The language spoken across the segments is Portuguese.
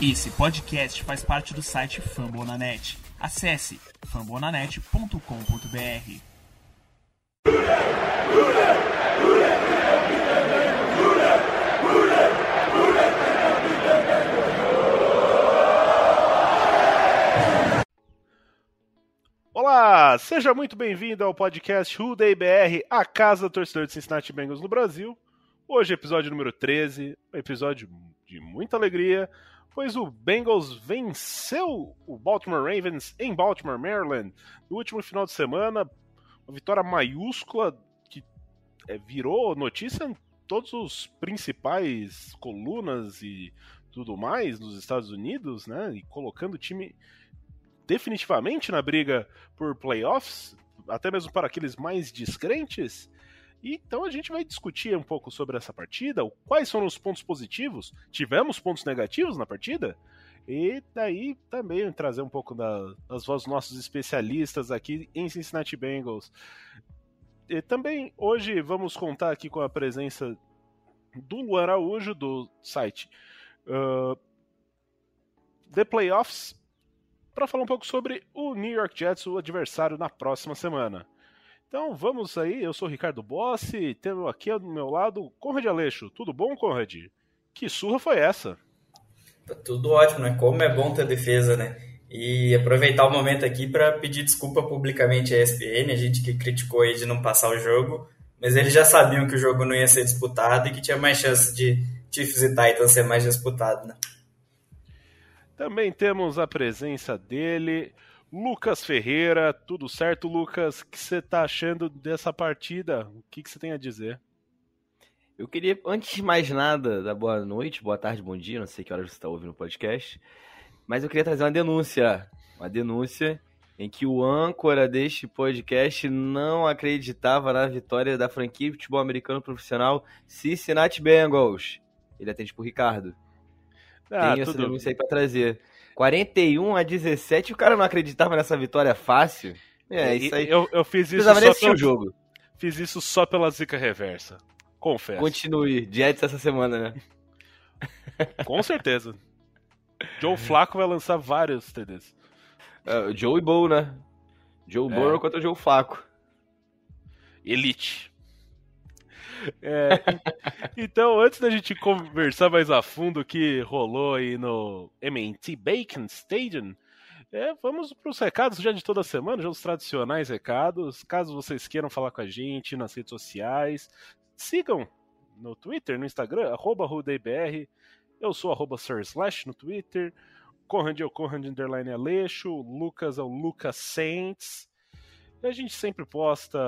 Esse podcast faz parte do site Fambonanet. Acesse fambonanet.com.br. Olá, seja muito bem-vindo ao podcast Day BR, a casa do torcedor de Cincinnati Bengals no Brasil. Hoje, episódio número 13, um episódio de muita alegria, pois o Bengals venceu o Baltimore Ravens em Baltimore, Maryland, no último final de semana. Uma vitória maiúscula que é, virou notícia em todos os principais colunas e tudo mais nos Estados Unidos, né? E colocando o time definitivamente na briga por playoffs, até mesmo para aqueles mais descrentes. Então a gente vai discutir um pouco sobre essa partida, quais foram os pontos positivos, tivemos pontos negativos na partida, e daí também trazer um pouco da, das vozes nossos especialistas aqui em Cincinnati Bengals. E também hoje vamos contar aqui com a presença do Luan Araújo, do site uh, The Playoffs, para falar um pouco sobre o New York Jets, o adversário na próxima semana. Então vamos aí, eu sou o Ricardo Bossi, temos aqui do meu lado Conrad Aleixo. Tudo bom, Conrad? Que surra foi essa? Tá tudo ótimo, né? Como é bom ter defesa, né? E aproveitar o momento aqui para pedir desculpa publicamente à ESPN, a gente que criticou aí de não passar o jogo, mas eles já sabiam que o jogo não ia ser disputado e que tinha mais chance de Chiefs e Titans ser mais disputado, né? Também temos a presença dele, Lucas Ferreira, tudo certo, Lucas? O que você está achando dessa partida? O que você tem a dizer? Eu queria, antes de mais nada, da boa noite, boa tarde, bom dia, não sei que horas você está ouvindo o podcast, mas eu queria trazer uma denúncia. Uma denúncia em que o âncora deste podcast não acreditava na vitória da franquia de futebol americano profissional Cincinnati Bengals. Ele atende pro Ricardo. Ah, Tem essa denúncia aí pra trazer. 41 a 17, o cara não acreditava nessa vitória fácil. É, isso aí. Eu, eu fiz isso só pelo jogo. Fiz isso só pela zica reversa. Confesso. Continue. Jets essa semana, né? Com certeza. Joe Flaco vai lançar vários TDs. Uh, Joe e Bow, né? Joe é. Burrow contra Joe Flaco. Elite. É, então, antes da gente conversar mais a fundo o que rolou aí no MNT Bacon Stadium, é, vamos para os recados já de toda semana, já os tradicionais recados. Caso vocês queiram falar com a gente nas redes sociais, sigam no Twitter, no Instagram, arroba RudeBR. Eu sou arroba Slash no Twitter. Conrad é o Conrad Underline Aleixo. Lucas é o Lucas Saints. E a gente sempre posta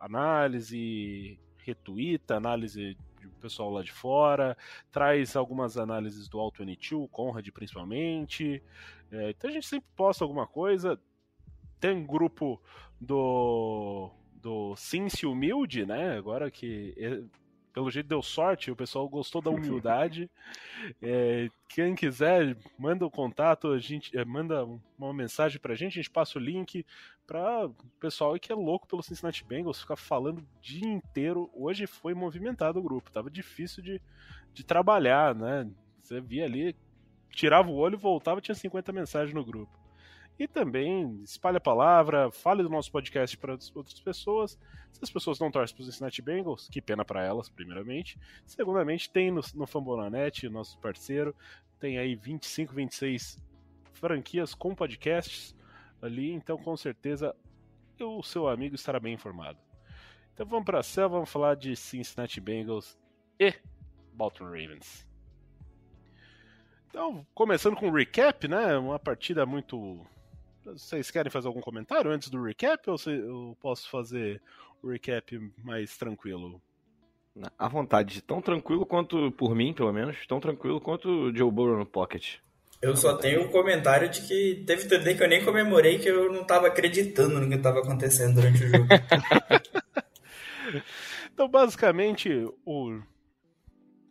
análise, retuita análise do pessoal lá de fora, traz algumas análises do Alto N2, Conrad principalmente. É, então a gente sempre posta alguma coisa. Tem um grupo do do Cincy Humilde, né? Agora que pelo jeito deu sorte, o pessoal gostou da humildade. É, quem quiser, manda o contato, a gente é, manda uma mensagem pra gente, a gente passa o link para o pessoal que é louco pelo Cincinnati Bengals, ficar falando o dia inteiro. Hoje foi movimentado o grupo, tava difícil de, de trabalhar, né? Você via ali, tirava o olho e voltava, tinha 50 mensagens no grupo. E também espalhe a palavra, fale do nosso podcast para outras pessoas. Se as pessoas não torcem para os Cincinnati Bengals, que pena para elas, primeiramente. Segundamente, tem no, no Fambonanet, nosso parceiro, tem aí 25, 26 franquias com podcasts ali, então com certeza o seu amigo estará bem informado. Então vamos para a céu, vamos falar de Cincinnati Bengals e Baltimore Ravens. Então, começando com o recap, né? Uma partida muito vocês querem fazer algum comentário antes do recap ou eu posso fazer o recap mais tranquilo? À vontade, tão tranquilo quanto, por mim, pelo menos, tão tranquilo quanto o Joe Burrow no pocket. Eu só tenho o um comentário de que teve TD que eu nem comemorei, que eu não estava acreditando no que estava acontecendo durante o jogo. então, basicamente, o...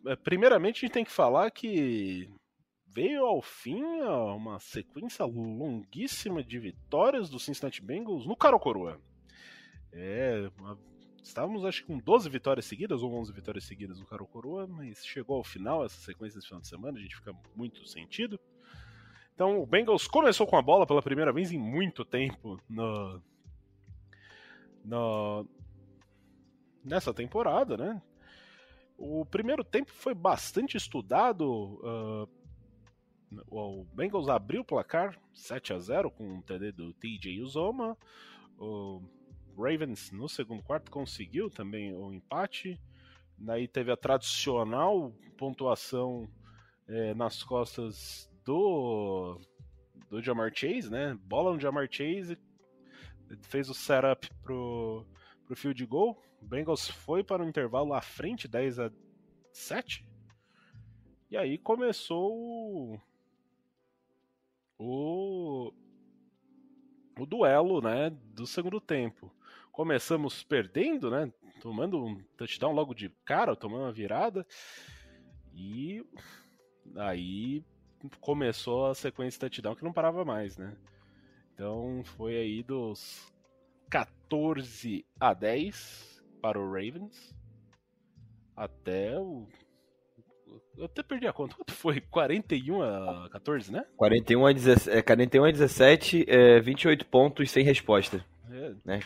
É, primeiramente a gente tem que falar que veio ao fim uma sequência longuíssima de vitórias do Cincinnati Bengals no Caro Coroa. É, estávamos acho que com 12 vitórias seguidas ou 11 vitórias seguidas no Caro Coroa, mas chegou ao final essa sequência desse final de semana, a gente fica muito sentido. Então o Bengals começou com a bola pela primeira vez em muito tempo no, no, nessa temporada, né? O primeiro tempo foi bastante estudado. Uh, o Bengals abriu o placar 7 a 0 com um TD do TJ Uzoma. O Ravens no segundo quarto conseguiu também o empate. Daí teve a tradicional pontuação é, nas costas do do Jamar Chase, né? Bola no Jamar Chase, fez o setup pro, pro field goal. O Bengals foi para o intervalo à frente, 10 a 7. E aí começou o, o, duelo, né, do segundo tempo. Começamos perdendo, né, tomando um touchdown logo de cara, tomando uma virada. E aí começou a sequência de touchdown que não parava mais, né? Então foi aí dos 14 a 10 para o Ravens até o eu até perdi a conta. Quanto foi? 41 a 14, né? 41 a 17, é, 41 a 17 é, 28 pontos sem resposta. É, né?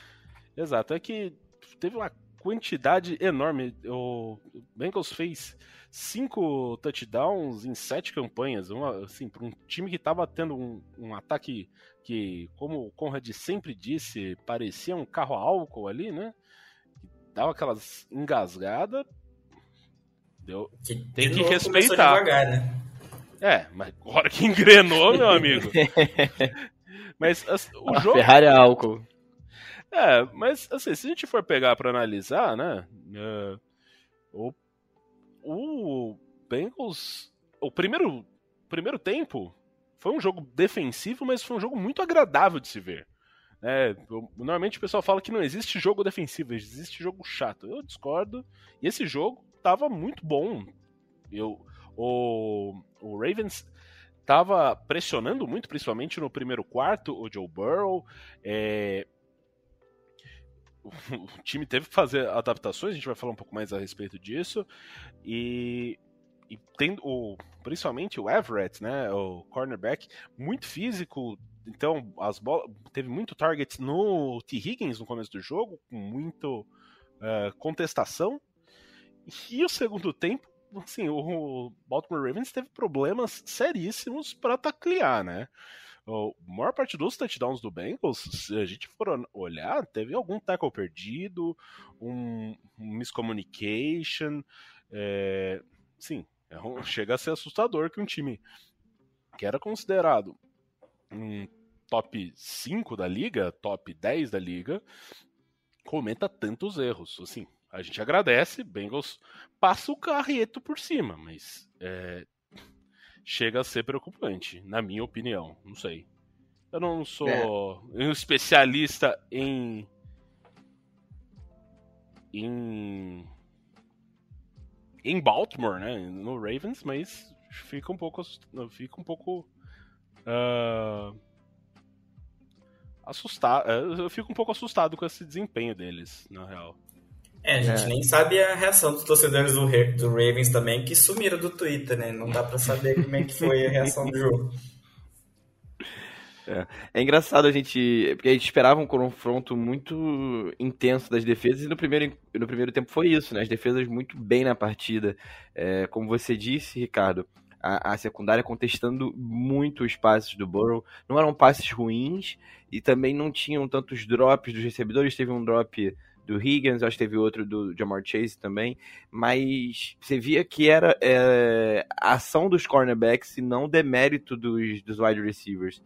Exato. É que teve uma quantidade enorme. O Bengals fez cinco touchdowns em sete campanhas. Uma, assim, para um time que estava tendo um, um, ataque que, como o Conrad sempre disse, parecia um carro a álcool ali, né? Dava aquelas engasgadas. Deu, que, tem que respeitar. Devagar, né? É, mas agora que engrenou, meu amigo. mas o a jogo. Ferrari é álcool. É, mas assim, se a gente for pegar para analisar, né? Uh, o, o Bengals. O primeiro, primeiro tempo foi um jogo defensivo, mas foi um jogo muito agradável de se ver. É, normalmente o pessoal fala que não existe jogo defensivo, existe jogo chato. Eu discordo. E esse jogo tava muito bom. Eu, o, o Ravens tava pressionando muito, principalmente no primeiro quarto, o Joe Burrow. É, o time teve que fazer adaptações, a gente vai falar um pouco mais a respeito disso. E, e tem o, principalmente o Everett, né, o cornerback, muito físico. Então, as bolas teve muito target no T. Higgins no começo do jogo, com muito uh, contestação. E o segundo tempo, assim, o Baltimore Ravens teve problemas seríssimos para taclear, né? a maior parte dos touchdowns do Bengals, se a gente for olhar, teve algum tackle perdido, um, um miscommunication. É, sim, é um, chega a ser assustador que um time que era considerado um top 5 da liga, top 10 da liga, cometa tantos erros. Assim, a gente agradece, Bengals passa o carreto por cima, mas é, chega a ser preocupante, na minha opinião. Não sei. Eu não sou é. um especialista em. em. em Baltimore, né? No Ravens, mas fica um pouco. fica um pouco. Uh, assustado. Eu fico um pouco assustado com esse desempenho deles, na real. É, a gente é. nem sabe a reação dos torcedores do, do Ravens também, que sumiram do Twitter, né? Não dá para saber como é que foi a reação do jogo. É. é. engraçado a gente. Porque a gente esperava um confronto muito intenso das defesas, e no primeiro, no primeiro tempo foi isso, né? As defesas muito bem na partida. É, como você disse, Ricardo, a, a, secundária contestando muito os passes do Burrow. Não eram passes ruins e também não tinham tantos drops dos recebedores. Teve um drop do Higgins, acho que teve outro do Jamar Chase também, mas você via que era é, a ação dos cornerbacks e não demérito dos, dos wide receivers.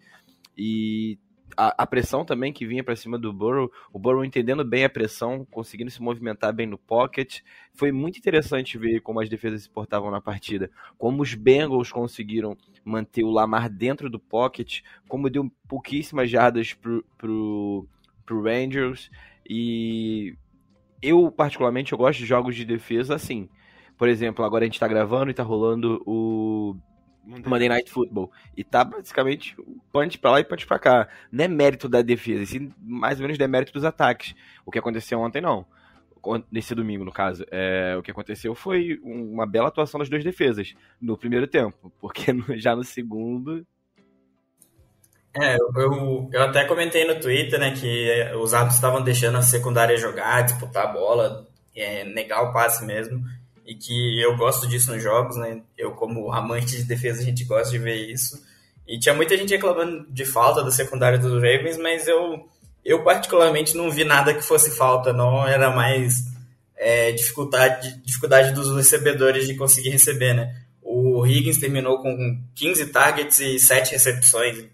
E a, a, pressão também que vinha para cima do Burrow, o Burrow entendendo bem a pressão, conseguindo se movimentar bem no pocket. Foi muito interessante ver como as defesas se portavam na partida, como os Bengals conseguiram manter o Lamar dentro do pocket, como deu pouquíssimas jardas pro, pro, pro Rangers. E eu, particularmente, eu gosto de jogos de defesa assim. Por exemplo, agora a gente tá gravando e tá rolando o Monday Night Football. E tá basicamente punch pra lá e punch pra cá. Não é mérito da defesa, sim mais ou menos é mérito dos ataques. O que aconteceu ontem, não. Nesse domingo, no caso. É, o que aconteceu foi uma bela atuação das duas defesas no primeiro tempo. Porque já no segundo. É, eu, eu até comentei no Twitter, né, que os árbitros estavam deixando a secundária jogar, disputar a bola, é, negar o passe mesmo, e que eu gosto disso nos jogos, né, eu como amante de defesa, a gente gosta de ver isso, e tinha muita gente reclamando de falta da secundária dos Ravens, mas eu, eu particularmente não vi nada que fosse falta, não, era mais é, dificuldade, dificuldade dos recebedores de conseguir receber, né, o Higgins terminou com 15 targets e 7 recepções,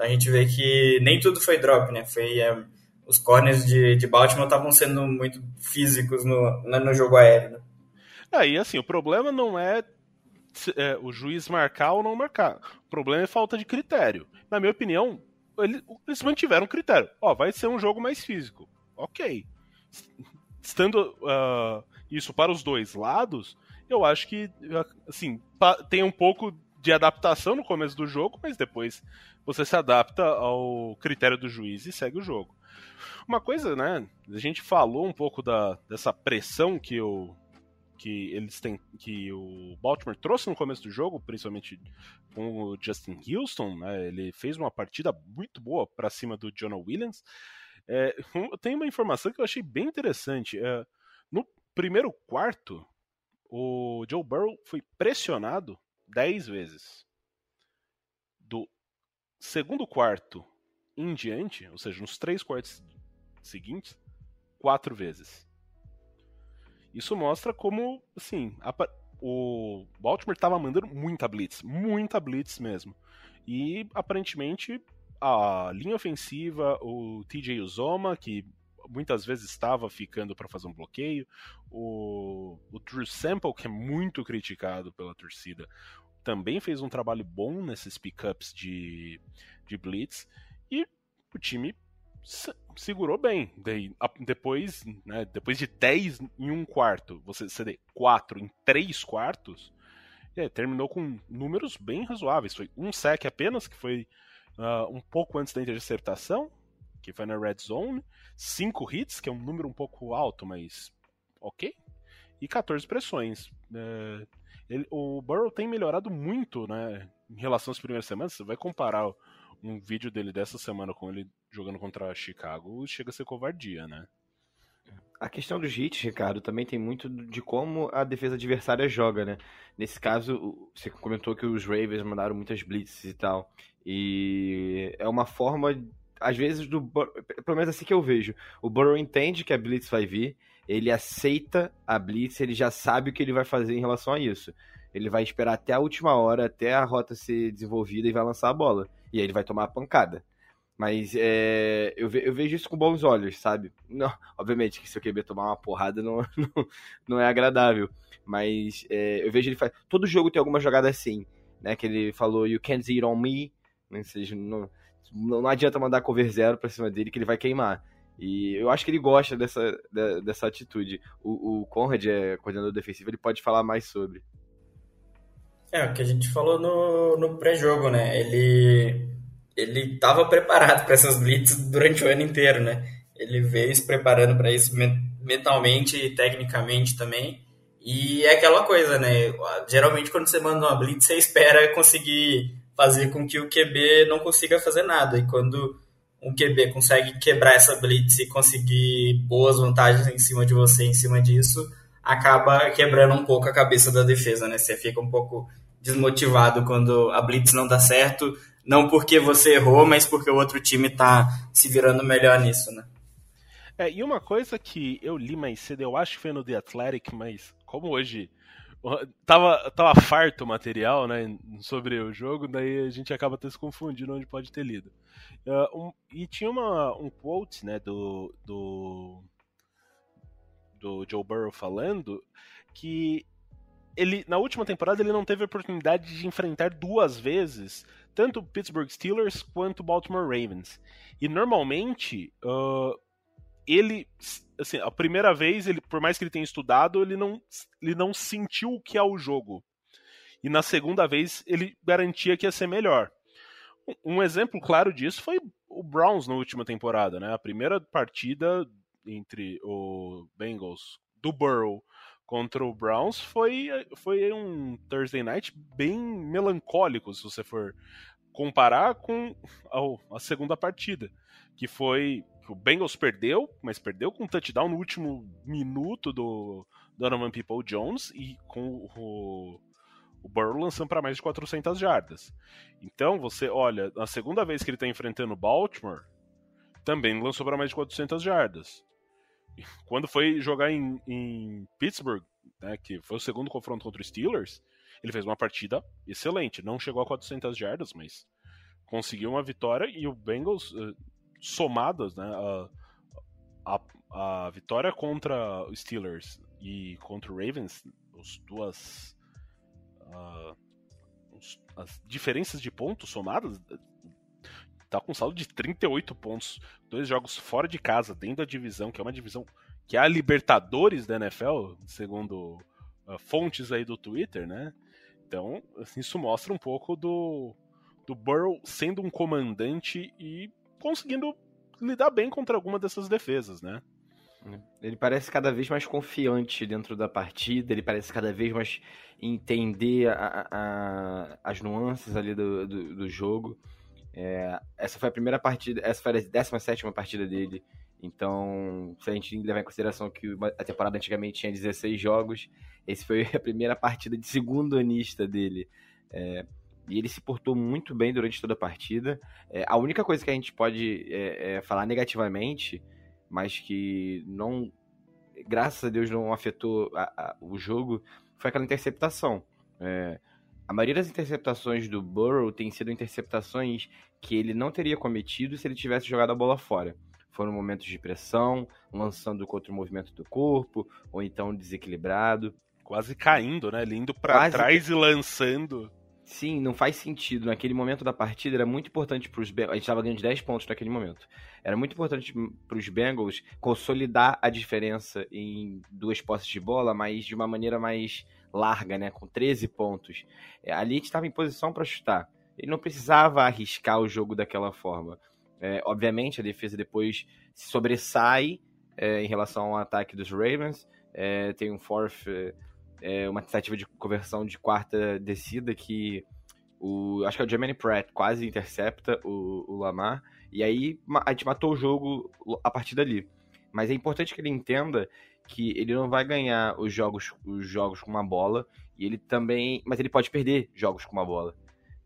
então a gente vê que nem tudo foi drop, né? Foi é, os corners de, de Baltimore estavam sendo muito físicos no, no jogo aéreo. Né? É, e assim, o problema não é, é, o juiz marcar ou não marcar. O problema é falta de critério. Na minha opinião, eles, eles mantiveram critério. Ó, vai ser um jogo mais físico. Ok. Estando uh, isso para os dois lados, eu acho que assim, tem um pouco de adaptação no começo do jogo, mas depois você se adapta ao critério do juiz e segue o jogo. Uma coisa, né? A gente falou um pouco da, dessa pressão que o que eles têm que o Baltimore trouxe no começo do jogo, principalmente com o Justin Houston, né? Ele fez uma partida muito boa para cima do Jonah Williams. É, tem uma informação que eu achei bem interessante. É, no primeiro quarto, o Joe Burrow foi pressionado 10 vezes. Do segundo quarto em diante, ou seja, nos três quartos seguintes, quatro vezes. Isso mostra como, assim, a, o Baltimore estava mandando muita blitz, muita blitz mesmo. E aparentemente a linha ofensiva, o TJ Uzoma, que muitas vezes estava ficando para fazer um bloqueio, o, o Drew Sample, que é muito criticado pela torcida, também fez um trabalho bom nesses pickups de, de blitz e o time segurou bem. depois, né, depois de 10 em um quarto, você ceder 4 em 3 quartos, é, terminou com números bem razoáveis. Foi um sec apenas, que foi uh, um pouco antes da interceptação, que foi na red zone. 5 hits, que é um número um pouco alto, mas ok. E 14 pressões. É, ele, o Burrow tem melhorado muito, né? Em relação às primeiras semanas. Você vai comparar um vídeo dele dessa semana com ele jogando contra Chicago, chega a ser covardia, né? A questão dos hits, Ricardo, também tem muito de como a defesa adversária joga, né? Nesse caso, você comentou que os Ravens mandaram muitas blitzes e tal. E é uma forma, às vezes, do. Pelo menos assim que eu vejo. O Burrow entende que a blitz vai vir, ele aceita a blitz, ele já sabe o que ele vai fazer em relação a isso. Ele vai esperar até a última hora, até a rota ser desenvolvida e vai lançar a bola. E aí ele vai tomar a pancada. Mas é, eu, ve, eu, vejo isso com bons olhos, sabe? Não, obviamente que se o QB tomar uma porrada não, não, não é agradável. Mas é, eu vejo ele faz. Todo jogo tem alguma jogada assim, né? Que ele falou, you can't eat on me. Ou seja, não, não adianta mandar cover zero pra cima dele que ele vai queimar. E eu acho que ele gosta dessa, dessa atitude. O, o Conrad é coordenador defensivo, ele pode falar mais sobre. É, o que a gente falou no, no pré-jogo, né? Ele ele estava preparado para essas blitz durante o ano inteiro, né? Ele veio se preparando para isso mentalmente e tecnicamente também. E é aquela coisa, né? Geralmente quando você manda uma blitz, você espera conseguir fazer com que o QB não consiga fazer nada. E quando um QB consegue quebrar essa blitz e conseguir boas vantagens em cima de você, em cima disso, acaba quebrando um pouco a cabeça da defesa, né? Você fica um pouco desmotivado quando a blitz não dá certo, não porque você errou, mas porque o outro time tá se virando melhor nisso, né? É, e uma coisa que eu li mais cedo, eu acho que foi no The Athletic, mas como hoje tava, tava farto o material, né, sobre o jogo, daí a gente acaba até se confundindo onde pode ter lido. Uh, um, e tinha uma, um quote, né, do, do, do Joe Burrow falando que ele, na última temporada ele não teve a oportunidade de enfrentar duas vezes tanto o Pittsburgh Steelers quanto o Baltimore Ravens. E normalmente uh, ele assim, a primeira vez, ele, por mais que ele tenha estudado, ele não, ele não sentiu o que é o jogo. E na segunda vez, ele garantia que ia ser melhor. Um exemplo claro disso foi o Browns na última temporada, né? A primeira partida entre o Bengals do Burrow contra o Browns foi, foi um Thursday night bem melancólico, se você for comparar com a, a segunda partida, que foi o Bengals perdeu, mas perdeu com um touchdown no último minuto do Donovan People Jones e com o, o Burrow lançando para mais de 400 jardas. Então, você olha, na segunda vez que ele está enfrentando Baltimore, também lançou para mais de 400 jardas. Quando foi jogar em, em Pittsburgh, né, que foi o segundo confronto contra os Steelers, ele fez uma partida excelente. Não chegou a 400 jardas, mas conseguiu uma vitória e o Bengals, uh, somadas, né, a, a, a, vitória contra os Steelers e contra o Ravens, as duas uh, as diferenças de pontos somadas tá com um saldo de 38 pontos. Dois jogos fora de casa, dentro da divisão, que é uma divisão que é a Libertadores da NFL, segundo uh, fontes aí do Twitter, né? Então, assim, isso mostra um pouco do, do Burrow sendo um comandante e conseguindo lidar bem contra alguma dessas defesas, né? Ele parece cada vez mais confiante dentro da partida, ele parece cada vez mais entender a, a, as nuances ali do, do, do jogo. É, essa foi a primeira partida, essa foi a 17 partida dele. Então, se a gente levar em consideração que a temporada antigamente tinha 16 jogos, esse foi a primeira partida de segundo anista dele. É, e ele se portou muito bem durante toda a partida. É, a única coisa que a gente pode é, é, falar negativamente, mas que não, graças a Deus, não afetou a, a, o jogo, foi aquela interceptação. É, a maioria das interceptações do Burrow tem sido interceptações que ele não teria cometido se ele tivesse jogado a bola fora. Foram momentos de pressão, lançando contra o movimento do corpo, ou então desequilibrado. Quase caindo, né? Ele indo pra Quase... trás e lançando. Sim, não faz sentido. Naquele momento da partida era muito importante para os Bengals. A gente estava ganhando de 10 pontos naquele momento. Era muito importante para os Bengals consolidar a diferença em duas posses de bola, mas de uma maneira mais larga, né? Com 13 pontos. É, ali a gente estava em posição para chutar. Ele não precisava arriscar o jogo daquela forma. É, obviamente, a defesa depois sobressai é, em relação ao ataque dos Ravens. É, tem um fourth é, uma tentativa de conversão de quarta descida que o, acho que é o Jermaine Pratt quase intercepta o, o Lamar, e aí a gente matou o jogo a partir dali. Mas é importante que ele entenda que ele não vai ganhar os jogos, os jogos com uma bola, e ele também. Mas ele pode perder jogos com uma bola.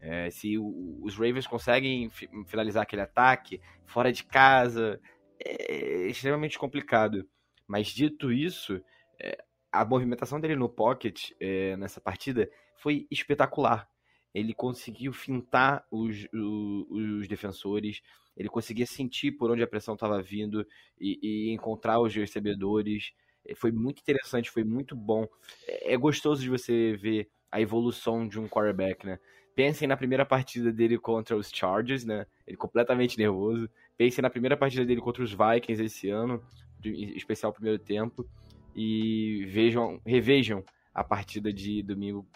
É, se o, os Ravens conseguem finalizar aquele ataque fora de casa, é extremamente complicado. Mas dito isso, é, a movimentação dele no pocket é, nessa partida foi espetacular. Ele conseguiu fintar os, os, os defensores, ele conseguia sentir por onde a pressão estava vindo e, e, encontrar os recebedores. É, foi muito interessante, foi muito bom. É, é gostoso de você ver a evolução de um quarterback, né? Pensem na primeira partida dele contra os Chargers, né? Ele completamente nervoso. Pensem na primeira partida dele contra os Vikings esse ano, em especial o primeiro tempo e vejam, revejam a partida de domingo.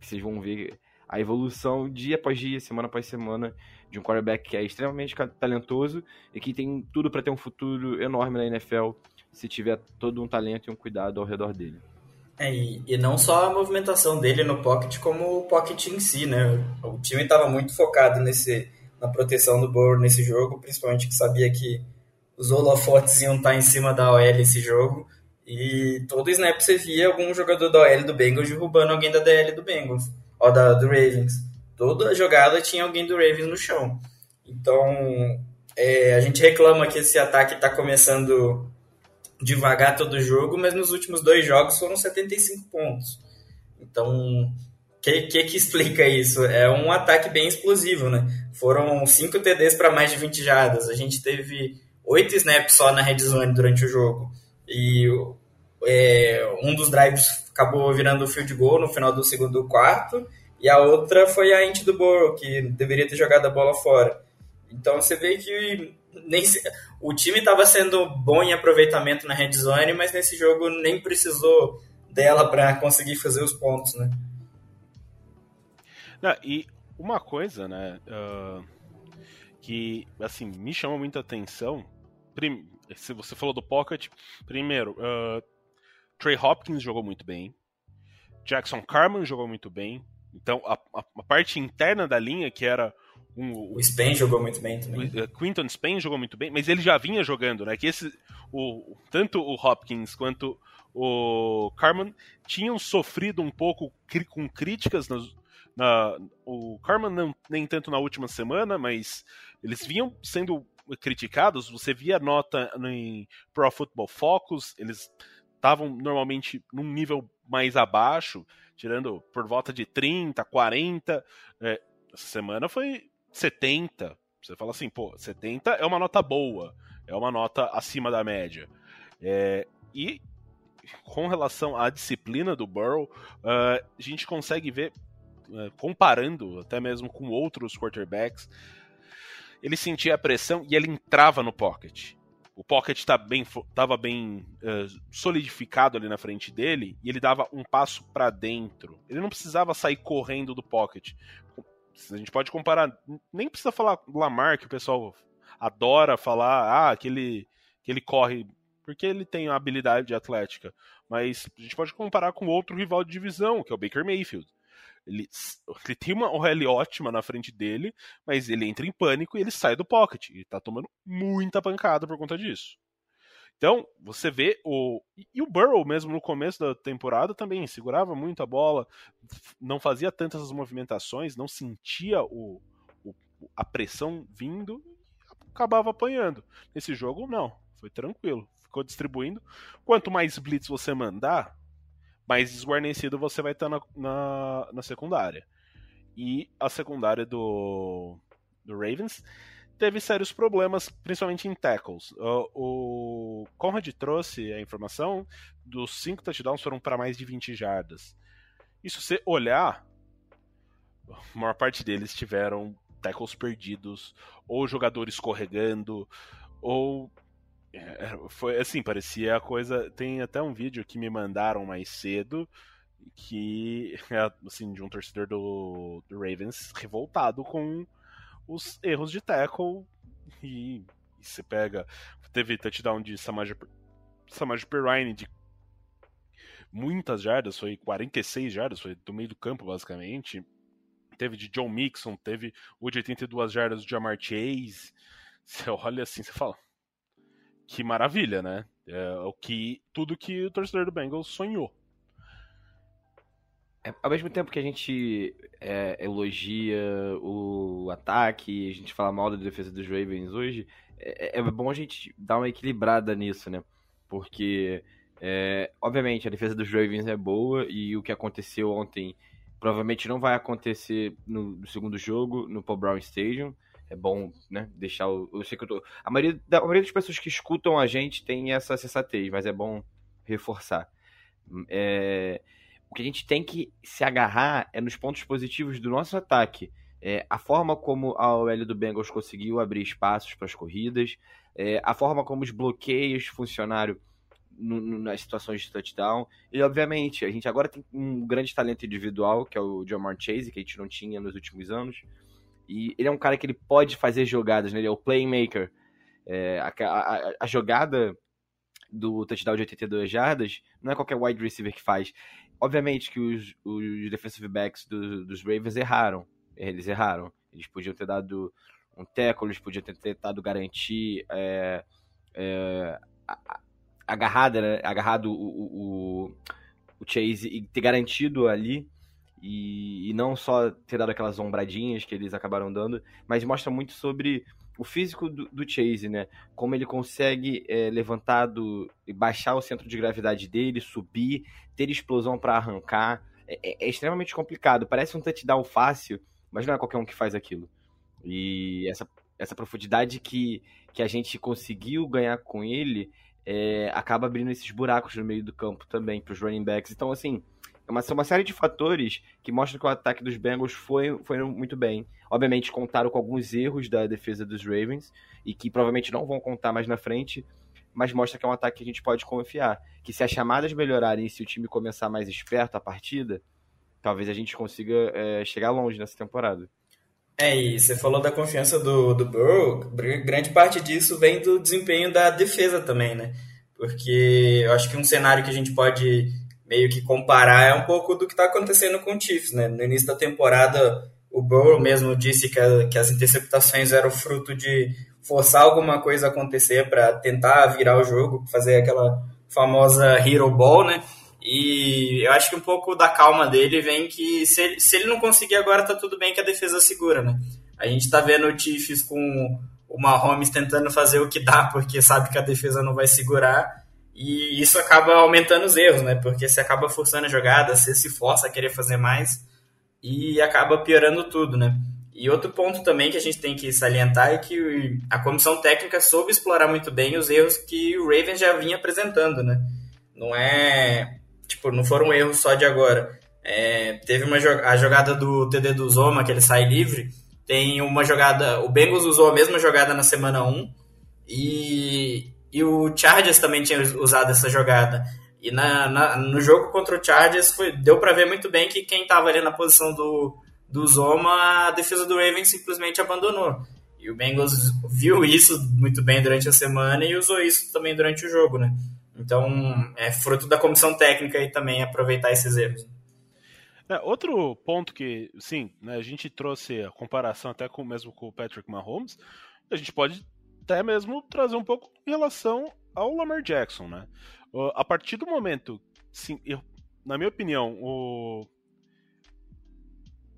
Vocês vão ver a evolução dia após dia, semana após semana, de um quarterback que é extremamente talentoso e que tem tudo para ter um futuro enorme na NFL se tiver todo um talento e um cuidado ao redor dele. É, e, e não só a movimentação dele no pocket, como o pocket em si, né? O time estava muito focado nesse, na proteção do Burrow nesse jogo, principalmente que sabia que os holofotes iam estar em cima da OL esse jogo. E todo snap você via algum jogador da OL do Bengals derrubando alguém da DL do Bengals, ou da, do Ravens. Toda jogada tinha alguém do Ravens no chão. Então, é, a gente reclama que esse ataque está começando devagar todo jogo, mas nos últimos dois jogos foram 75 pontos. Então, o que, que, que explica isso? É um ataque bem explosivo, né? Foram 5 TDs para mais de 20 jardas. A gente teve 8 snaps só na red zone durante o jogo. E é, um dos drives acabou virando field goal no final do segundo quarto, e a outra foi a int do Burrow, que deveria ter jogado a bola fora. Então você vê que nem se, o time estava sendo bom em aproveitamento na red zone, mas nesse jogo nem precisou dela para conseguir fazer os pontos, né? Não, e uma coisa, né, uh, que assim me chama muita atenção, prim, se você falou do Pocket, primeiro, uh, Trey Hopkins jogou muito bem, Jackson Carman jogou muito bem, Então, a, a, a parte interna da linha, que era um, o Spain jogou muito bem também. O, Quinton Spain jogou muito bem, mas ele já vinha jogando, né? Que esse, o, tanto o Hopkins quanto o Carman tinham sofrido um pouco com críticas na, o Carman não, nem tanto na última semana, mas eles vinham sendo criticados. Você via nota em Pro Football Focus, eles estavam normalmente num nível mais abaixo, tirando por volta de 30, 40. É, essa semana foi 70. Você fala assim, pô, 70 é uma nota boa, é uma nota acima da média. É, e com relação à disciplina do Burrow, uh, a gente consegue ver, uh, comparando até mesmo com outros quarterbacks, ele sentia a pressão e ele entrava no pocket. O pocket estava tá bem, tava bem uh, solidificado ali na frente dele e ele dava um passo para dentro. Ele não precisava sair correndo do pocket. A gente pode comparar, nem precisa falar Lamar, que o pessoal adora falar, ah, que ele, que ele corre porque ele tem a habilidade atlética. Mas a gente pode comparar com outro rival de divisão, que é o Baker Mayfield. Ele, ele tem uma OL ótima na frente dele, mas ele entra em pânico e ele sai do pocket. E tá tomando muita pancada por conta disso. Então, você vê o. E o Burrow, mesmo no começo da temporada, também segurava muito a bola, não fazia tantas movimentações, não sentia o, o a pressão vindo acabava apanhando. Nesse jogo, não. Foi tranquilo ficou distribuindo. Quanto mais blitz você mandar, mais desguarnecido você vai estar na, na, na secundária. E a secundária do, do Ravens teve sérios problemas, principalmente em tackles. O, o Conrad trouxe a informação dos cinco touchdowns foram para mais de 20 jardas. E se você olhar, a maior parte deles tiveram tackles perdidos, ou jogadores escorregando, ou é, foi assim, parecia a coisa. Tem até um vídeo que me mandaram mais cedo que é assim de um torcedor do, do Ravens revoltado com os erros de tackle e, e você pega teve touchdown de Samaj Samaj Perrine de muitas jardas, foi 46 jardas, foi do meio do campo basicamente. Teve de John Mixon, teve o de 82 jardas do Jamar Chase. Você olha assim, você fala, que maravilha, né? É o que tudo que o torcedor do Bengals sonhou. É, ao mesmo tempo que a gente é, elogia o ataque, a gente fala mal da defesa dos Ravens hoje, é, é bom a gente dar uma equilibrada nisso, né? Porque, é, obviamente, a defesa dos Ravens é boa e o que aconteceu ontem provavelmente não vai acontecer no, no segundo jogo, no Paul Brown Stadium é bom, né, deixar o... Eu sei que eu tô... A maioria, a maioria das pessoas que escutam a gente tem essa sensatez, mas é bom reforçar. É... O que a gente tem que se agarrar é nos pontos positivos do nosso ataque. É, a forma como a OL do Bengals conseguiu abrir espaços para as corridas, é, a forma como os bloqueios funcionaram no, no, nas situações de touchdown. E, obviamente, a gente agora tem um grande talento individual, que é o Jamar Chase, que a gente não tinha nos últimos anos. E ele é um cara que ele pode fazer jogadas, né? Ele é o playmaker. É, a, a, a, jogada do touchdown de 82 jardas não é qualquer wide receiver que faz. Obviamente que os, os defensive backs do, dos Ravens erraram. Eles erraram. Eles podiam ter dado um tackle, eles podiam ter tentado garantir é, é, agarrada, né? agarrado o, o, o Chase e ter garantido ali e, e, não só ter dado aquelas ombradinhas que eles acabaram dando, mas mostra muito sobre o físico do, do Chase, né? Como ele consegue é, levantar do, baixar o centro de gravidade dele, subir, ter explosão para arrancar. É, é, é, extremamente complicado. Parece um touchdown fácil, mas não é qualquer um que faz aquilo. E essa, essa profundidade que, que a gente conseguiu ganhar com ele é, acaba abrindo esses buracos no meio do campo também para os running backs. Então, assim, uma, são uma série de fatores que mostram que o ataque dos Bengals foi, foi muito bem. Obviamente, contaram com alguns erros da defesa dos Ravens e que provavelmente não vão contar mais na frente, mas mostra que é um ataque que a gente pode confiar. Que se as chamadas melhorarem e se o time começar mais esperto a partida, talvez a gente consiga é, chegar longe nessa temporada. É, e você falou da confiança do, do Burrow, grande parte disso vem do desempenho da defesa também, né? Porque eu acho que um cenário que a gente pode meio que comparar é um pouco do que está acontecendo com o Chiefs, né? No início da temporada, o Burrow mesmo disse que, a, que as interceptações eram fruto de forçar alguma coisa a acontecer para tentar virar o jogo, fazer aquela famosa hero ball, né? E eu acho que um pouco da calma dele vem que se ele, se ele não conseguir agora, tá tudo bem que a defesa segura, né? A gente tá vendo o Chiefs com o Mahomes tentando fazer o que dá, porque sabe que a defesa não vai segurar, e isso acaba aumentando os erros, né? Porque você acaba forçando a jogada, você se força a querer fazer mais, e acaba piorando tudo, né? E outro ponto também que a gente tem que salientar é que a comissão técnica soube explorar muito bem os erros que o Ravens já vinha apresentando, né? Não é tipo, não foram erros só de agora. É, teve uma a jogada do TD do Zoma, que ele sai livre. Tem uma jogada. O Bengals usou a mesma jogada na semana 1. E, e o Chargers também tinha usado essa jogada. E na, na no jogo contra o Chargers foi, deu para ver muito bem que quem estava ali na posição do, do Zoma, a defesa do Ravens simplesmente abandonou. E o Bengals viu isso muito bem durante a semana e usou isso também durante o jogo, né? Então, é fruto da comissão técnica e também aproveitar esses erros. É, outro ponto que, sim, né, a gente trouxe a comparação até com mesmo com o Patrick Mahomes, a gente pode até mesmo trazer um pouco em relação ao Lamar Jackson, né? A partir do momento, sim, eu, na minha opinião, o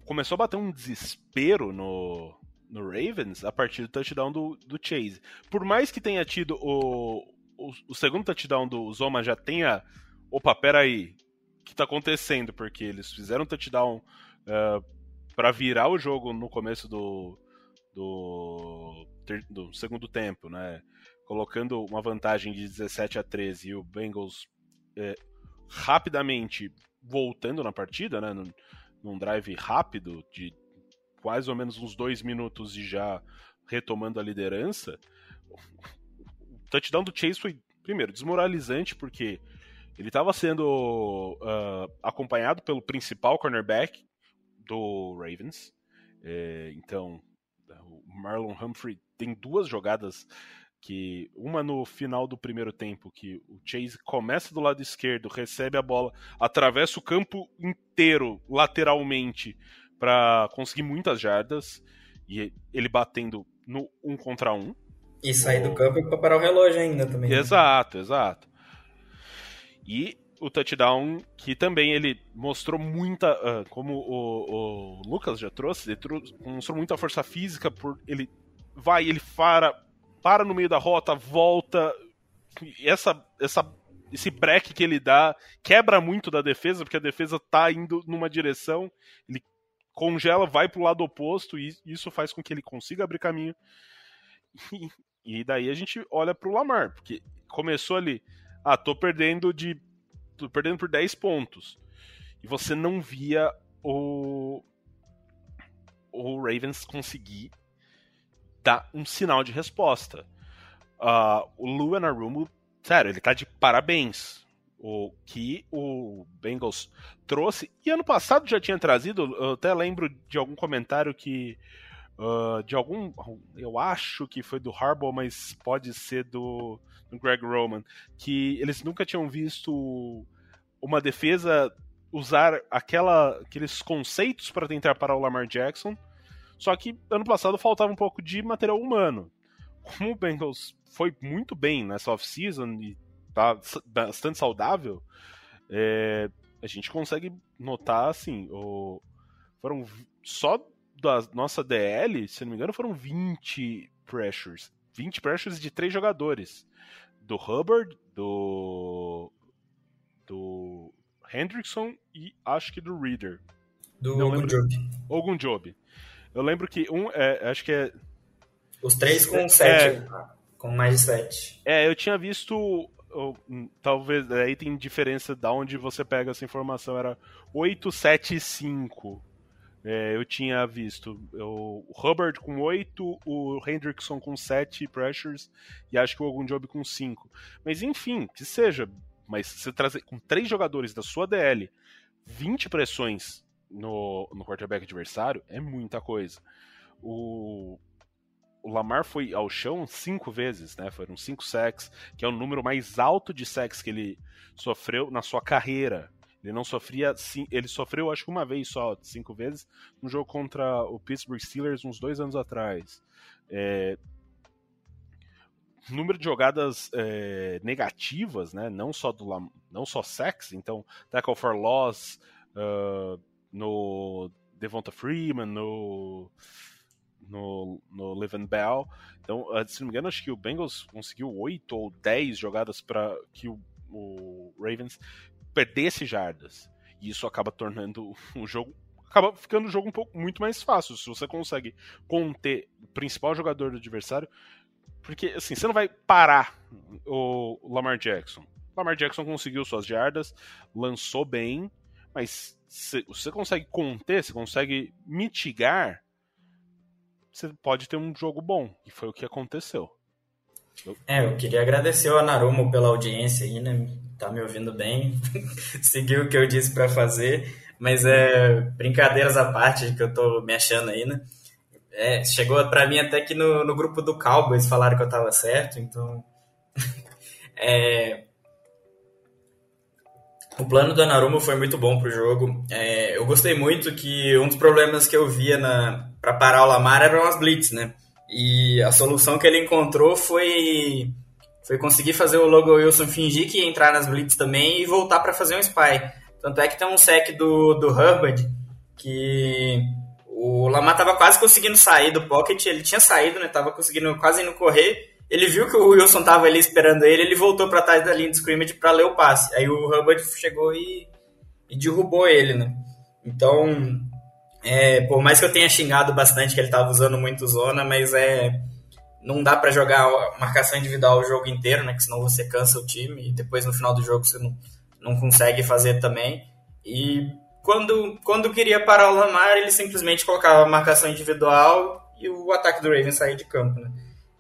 começou a bater um desespero no, no Ravens a partir do touchdown do, do Chase. Por mais que tenha tido o, o, o segundo touchdown do Zoma já tenha. Opa, peraí. O que tá acontecendo? Porque eles fizeram touchdown uh, eh, para virar o jogo no começo do, do, do, segundo tempo, né? Colocando uma vantagem de 17 a 13 e o Bengals eh, rapidamente voltando na partida, né? Num, num drive rápido de mais ou menos uns dois minutos e já retomando a liderança touchdown do Chase foi, primeiro, desmoralizante, porque ele estava sendo uh, acompanhado pelo principal cornerback do Ravens. É, então, o Marlon Humphrey tem duas jogadas que uma no final do primeiro tempo que o Chase começa do lado esquerdo, recebe a bola, atravessa o campo inteiro lateralmente para conseguir muitas jardas e ele batendo no um contra um. E sair do campo para parar o relógio ainda também. Né? Exato, exato. E o touchdown que também ele mostrou muita, uh, como o, o, Lucas já trouxe, ele trouxe, mostrou muita força física por ele vai, ele para, para no meio da rota, volta, essa essa esse break que ele dá quebra muito da defesa, porque a defesa tá indo numa direção, ele congela, vai pro lado oposto e isso faz com que ele consiga abrir caminho. E daí a gente olha pro Lamar, porque começou ali, ah, tô perdendo de perdendo por 10 pontos. E você não via o o Ravens conseguir dar um sinal de resposta. Uh, o Lu Anarumo, sério, ele tá de parabéns. O que o Bengals trouxe. E ano passado já tinha trazido, eu até lembro de algum comentário que uh, de algum. Eu acho que foi do Harbaugh, mas pode ser do, do Greg Roman, que eles nunca tinham visto uma defesa usar aquela, aqueles conceitos para tentar parar o Lamar Jackson. Só que ano passado faltava um pouco de material humano. Como o Bengals foi muito bem nessa off-season e tá bastante saudável, é, a gente consegue notar assim, o, foram só da nossa DL, se não me engano, foram 20 pressures. 20 pressures de três jogadores. Do Hubbard, do. do Hendrickson e acho que do Reader. Do Ogunjobi. Ogunjobi. Eu lembro que um, é, acho que é... Os três com 7, é, com mais de 7. É, eu tinha visto talvez aí tem diferença da onde você pega essa informação era 8, 7 e 5 é, eu tinha visto o Hubbard com 8, o Hendrickson com 7 pressures e acho que o Ogunjobi com 5. Mas enfim, que seja, mas você trazer com três jogadores da sua DL 20 pressões no, no quarterback adversário é muita coisa. O, o Lamar foi ao chão cinco vezes, né? Foram cinco sacks, que é o número mais alto de sacks que ele sofreu na sua carreira. Ele não sofria, ele sofreu acho que uma vez só, cinco vezes, no jogo contra o Pittsburgh Steelers uns dois anos atrás. É, número de jogadas é, negativas, né? Não só do não só sex, então tackle for loss uh, no Devonta Freeman, no no, no Levin Bell. Então, uh, se não me engano, acho que o Bengals conseguiu 8 ou 10 jogadas para que o, o, Ravens perdesse jardas. E isso acaba tornando o jogo. Acaba ficando o jogo um pouco muito mais fácil. Se você consegue conter o principal jogador do adversário. Porque, assim, você não vai parar o Lamar Jackson. O Lamar Jackson conseguiu suas jardas, lançou bem, mas se você consegue conter, você consegue mitigar você pode ter um jogo bom. E foi o que aconteceu. Eu... É, eu queria agradecer ao Narumo pela audiência aí, né? Tá me ouvindo bem. Seguiu o que eu disse para fazer. Mas é brincadeiras à parte que eu tô me achando aí, né? É, chegou para mim até que no, no grupo do Cowboys falaram que eu tava certo, então. é, o plano do Narumo foi muito bom pro jogo. É, eu gostei muito que um dos problemas que eu via para parar o Lamar eram as blitz, né? E a solução que ele encontrou foi foi conseguir fazer o Logo Wilson fingir que ia entrar nas blitz também e voltar para fazer um spy. Tanto é que tem um sec do, do Hubbard que o Lamar tava quase conseguindo sair do pocket, ele tinha saído, né? Tava conseguindo quase indo correr ele viu que o Wilson tava ali esperando ele, ele voltou para trás da linha de scrimmage para ler o passe. Aí o Hubbard chegou e, e derrubou ele, né? Então, é, por mais que eu tenha xingado bastante que ele tava usando muito zona, mas é não dá para jogar marcação individual o jogo inteiro, né? Que senão você cansa o time e depois no final do jogo você não, não consegue fazer também. E quando, quando queria parar o Lamar, ele simplesmente colocava marcação individual e o ataque do Ravens saía de campo, né?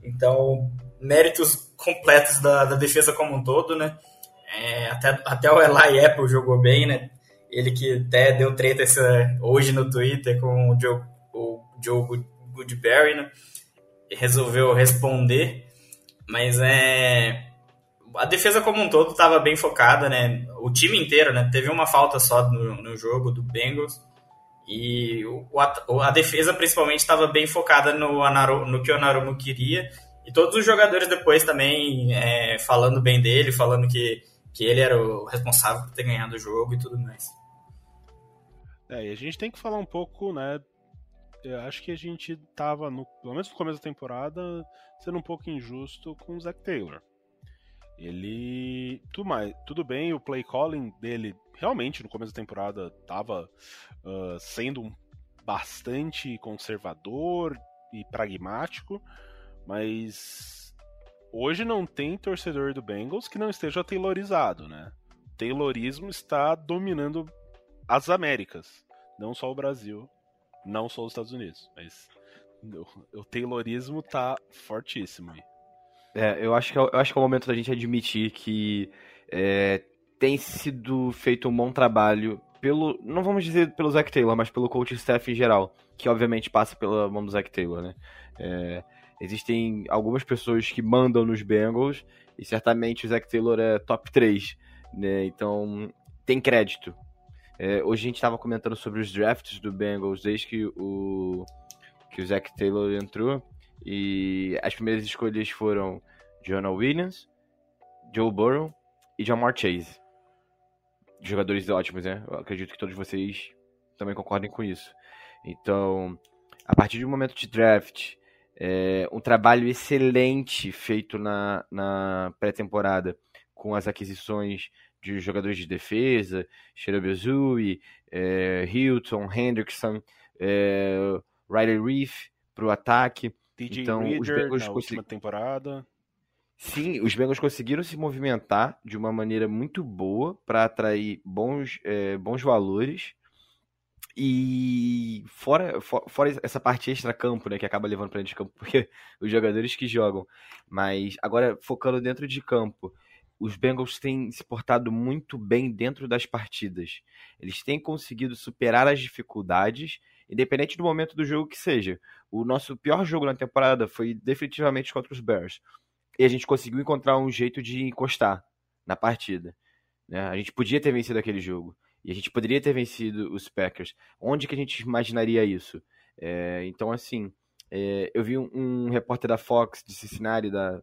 Então, méritos completos da, da defesa como um todo, né? É, até, até o Eli Apple jogou bem, né? Ele que até deu treta essa, hoje no Twitter com o Joe, o Joe Goodberry, né? Resolveu responder, mas é a defesa como um todo estava bem focada, né? O time inteiro, né? Teve uma falta só no, no jogo do Bengals. E o, a, a defesa principalmente estava bem focada no, Anaru, no que o Anarumo queria. E todos os jogadores depois também é, falando bem dele, falando que, que ele era o responsável por ter ganhado o jogo e tudo mais. É, e a gente tem que falar um pouco, né? Eu acho que a gente tava, no, pelo menos no começo da temporada, sendo um pouco injusto com o Zach Taylor. Ele. Tudo, mais, tudo bem, o play calling dele realmente no começo da temporada estava uh, sendo bastante conservador e pragmático, mas hoje não tem torcedor do Bengals que não esteja taylorizado, né? O taylorismo está dominando as Américas, não só o Brasil, não só os Estados Unidos, mas o, taylorismo tá fortíssimo aí. É, eu acho que é, eu acho que é o momento da gente admitir que é, tem sido feito um bom trabalho pelo, não vamos dizer pelo Zac Taylor, mas pelo coach staff em geral, que obviamente passa pela mão do Zac Taylor, né? É, existem algumas pessoas que mandam nos Bengals e certamente o Zac Taylor é top 3, né? Então tem crédito. É, hoje a gente estava comentando sobre os drafts do Bengals desde que o que o Zac Taylor entrou e as primeiras escolhas foram Jonah Williams, Joe Burrow e Jamar Chase jogadores ótimos, né? Eu acredito que todos vocês também concordem com isso. Então, a partir um momento de draft, é, um trabalho excelente feito na, na pré-temporada com as aquisições de jogadores de defesa, Shirobezui, é, Hilton, Hendrickson, é, Riley Reef para o ataque. DJ então, Reader, os Bengals na última temporada. Sim, os Bengals conseguiram se movimentar de uma maneira muito boa para atrair bons, é, bons valores. E fora, fora essa parte extra-campo, né, que acaba levando para dentro de campo, porque os jogadores que jogam. Mas agora, focando dentro de campo, os Bengals têm se portado muito bem dentro das partidas. Eles têm conseguido superar as dificuldades, independente do momento do jogo que seja. O nosso pior jogo na temporada foi definitivamente contra os Bears e a gente conseguiu encontrar um jeito de encostar na partida. Né? A gente podia ter vencido aquele jogo. E a gente poderia ter vencido os Packers. Onde que a gente imaginaria isso? É, então, assim, é, eu vi um, um, repórter da Fox de Cincinnati, da,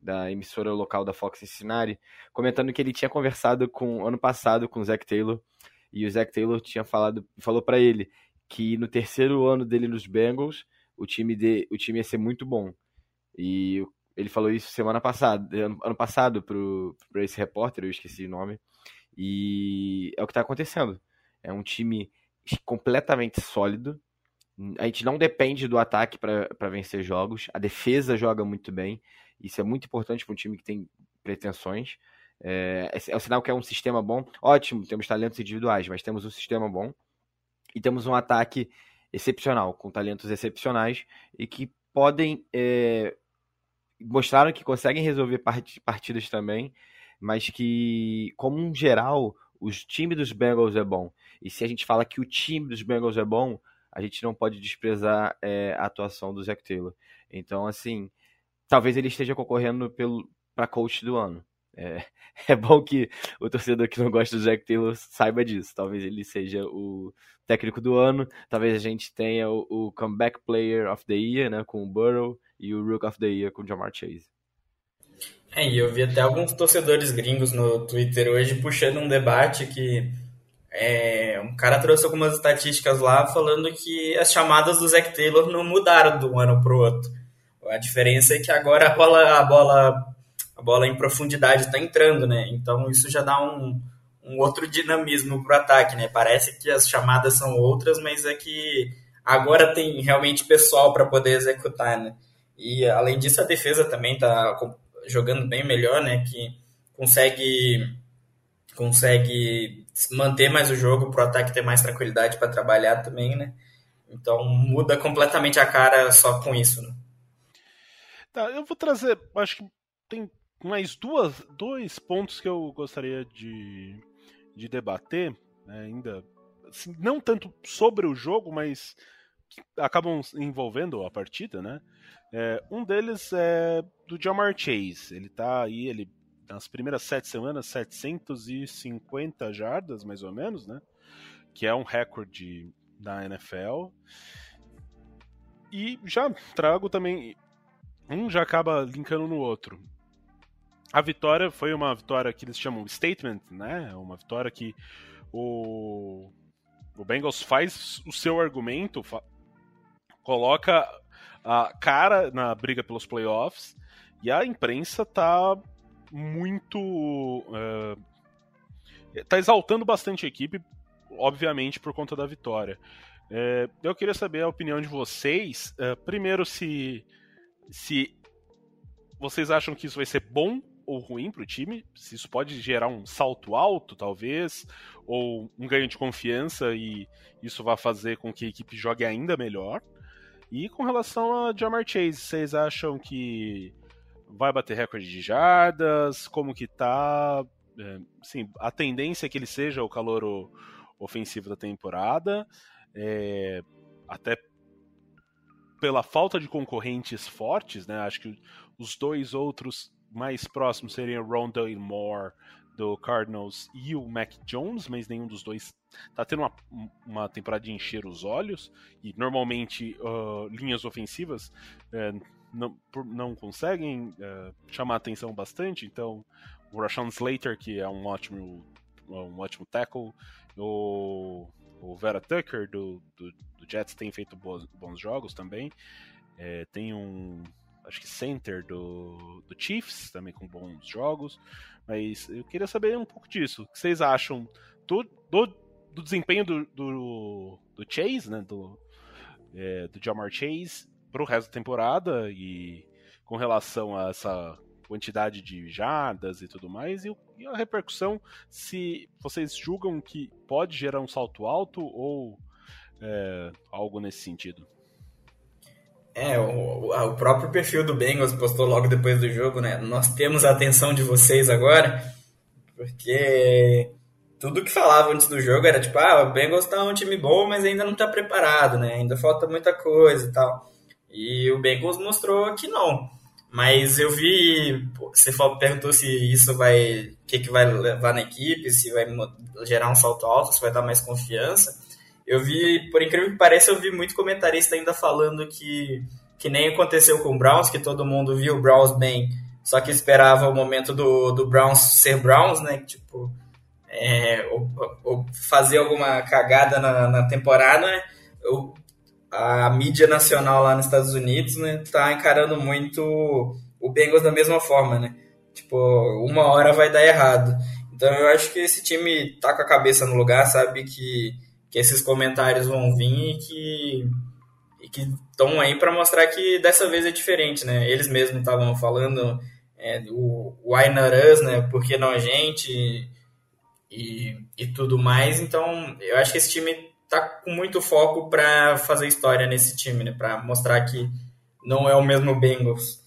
da emissora local da Fox Cincinnati, comentando que ele tinha conversado com ano passado com o Zach Taylor e o Zach Taylor tinha falado, falou para ele que no terceiro ano dele nos Bengals o time de, o time ia ser muito bom. E ele falou isso semana passada, ano, ano passado para esse repórter, eu esqueci o nome. E é o que está acontecendo. É um time completamente sólido. A gente não depende do ataque para vencer jogos. A defesa joga muito bem. Isso é muito importante para um time que tem pretensões. É, é, o sinal que é um sistema bom. Ótimo, temos talentos individuais, mas temos um sistema bom. E temos um ataque excepcional, com talentos excepcionais e que podem. É, mostraram que conseguem resolver partidas também mas que, como um geral, o time dos Bengals é bom. E se a gente fala que o time dos Bengals é bom, a gente não pode desprezar é, a atuação do Zach Taylor. Então, assim, talvez ele esteja concorrendo para coach do ano. É, é, bom que o torcedor que não gosta do Zach Taylor saiba disso. Talvez ele seja o técnico do ano. Talvez a gente tenha o, o Comeback Player of the Year né, com o Burrow e o Rook of the Year com o Jamar Chase. É, e eu vi até alguns torcedores gringos no Twitter hoje puxando um debate que é, um cara trouxe algumas estatísticas lá falando que as chamadas do Zac Taylor não mudaram de um ano para o outro. A diferença é que agora a bola, a bola, a bola em profundidade está entrando, né? Então isso já dá um, um outro dinamismo para o ataque, né? Parece que as chamadas são outras, mas é que agora tem realmente pessoal para poder executar, né? E além disso a defesa também está jogando bem melhor, né? Que consegue consegue manter mais o jogo para o ataque ter mais tranquilidade para trabalhar também, né? Então muda completamente a cara só com isso, né? Tá, eu vou trazer, acho que tem mais duas, dois pontos que eu gostaria de, de debater, né, ainda assim, não tanto sobre o jogo, mas acabam envolvendo a partida, né? É, um deles é do Jamar Chase. Ele tá aí, ele nas primeiras sete semanas, 750 jardas, mais ou menos, né? Que é um recorde da NFL. E já trago também. Um já acaba linkando no outro. A vitória foi uma vitória que eles chamam statement, né? Uma vitória que o, o Bengals faz o seu argumento, coloca a cara na briga pelos playoffs e a imprensa tá muito. Uh, tá exaltando bastante a equipe, obviamente por conta da vitória. Uh, eu queria saber a opinião de vocês. Uh, primeiro, se, se vocês acham que isso vai ser bom ou ruim para o time, se isso pode gerar um salto alto, talvez, ou um ganho de confiança e isso vai fazer com que a equipe jogue ainda melhor. E com relação a Jamar Chase, vocês acham que vai bater recorde de jardas? Como que tá? É, sim, a tendência é que ele seja o calor ofensivo da temporada, é, até pela falta de concorrentes fortes, né? Acho que os dois outros mais próximos seriam Rondell e Moore do Cardinals e o Mac Jones, mas nenhum dos dois tá tendo uma, uma temporada de encher os olhos. E normalmente uh, linhas ofensivas uh, não, não conseguem uh, chamar atenção bastante, então o Rashawn Slater, que é um ótimo, um ótimo tackle, o, o Vera Tucker do, do, do Jets tem feito bons, bons jogos também, é, tem um acho que center do, do Chiefs, também com bons jogos. Mas eu queria saber um pouco disso. O que vocês acham do, do, do desempenho do, do, do, Chase, né? Do, é, do Jamar Chase para o resto da temporada e com relação a essa quantidade de jardas e tudo mais, e, e, a repercussão, se vocês julgam que pode gerar um salto alto ou é, algo nesse sentido. É, o, o, próprio perfil do Bengals postou logo depois do jogo, né? Nós temos a atenção de vocês agora, porque tudo que falava antes do jogo era tipo, ah, o Bengals tá um time bom, mas ainda não tá preparado, né? Ainda falta muita coisa e tal. E o Bengals mostrou que não. Mas eu vi, você perguntou se isso vai, o que, que vai levar na equipe, se vai gerar um salto alto, se vai dar mais confiança. Eu vi, por incrível que pareça, eu vi muito comentarista ainda falando que, que nem aconteceu com o Browns, que todo mundo viu o Browns bem, só que esperava o momento do, do Browns ser Browns, né? Tipo, é, ou, ou, fazer alguma cagada na, na temporada, né? Eu, a mídia nacional lá nos Estados Unidos, né, tá encarando muito o Bengals da mesma forma, né? Tipo, uma hora vai dar errado. Então eu acho que esse time tá com a cabeça no lugar, sabe que, que esses comentários vão vir e que e que estão aí para mostrar que dessa vez é diferente, né? Eles mesmos estavam falando é, o Why Not Us, né? Por que não a gente e, e tudo mais. Então eu acho que esse time tá com muito foco para fazer história nesse time, né? Para mostrar que não é o mesmo Bengals.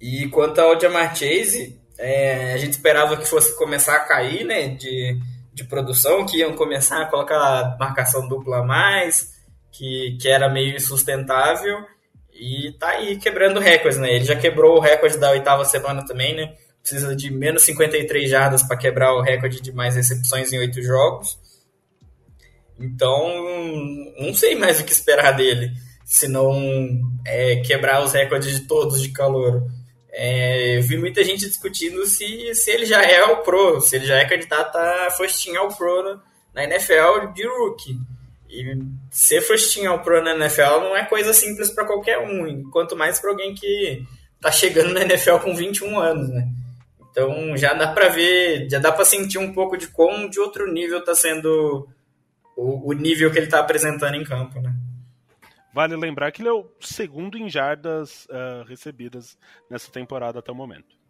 E quanto ao Jamar Chase, é, a gente esperava que fosse começar a cair, né? De, de produção, que iam começar a colocar marcação dupla a mais, que, que era meio insustentável. E tá aí quebrando recordes, né? Ele já quebrou o recorde da oitava semana também, né? Precisa de menos 53 jardas para quebrar o recorde de mais recepções em oito jogos. Então, não sei mais o que esperar dele, se não é, quebrar os recordes de todos de calor. É, vi muita gente discutindo se, se ele já é o Pro, se ele já é candidato a first ao Pro na, na NFL de rookie. E ser first ao Pro na NFL não é coisa simples para qualquer um, quanto mais para alguém que tá chegando na NFL com 21 anos, né? Então já dá para ver, já dá para sentir um pouco de como de outro nível tá sendo o, o nível que ele está apresentando em campo, né? Vale lembrar que ele é o segundo em jardas uh, recebidas nessa temporada até o momento.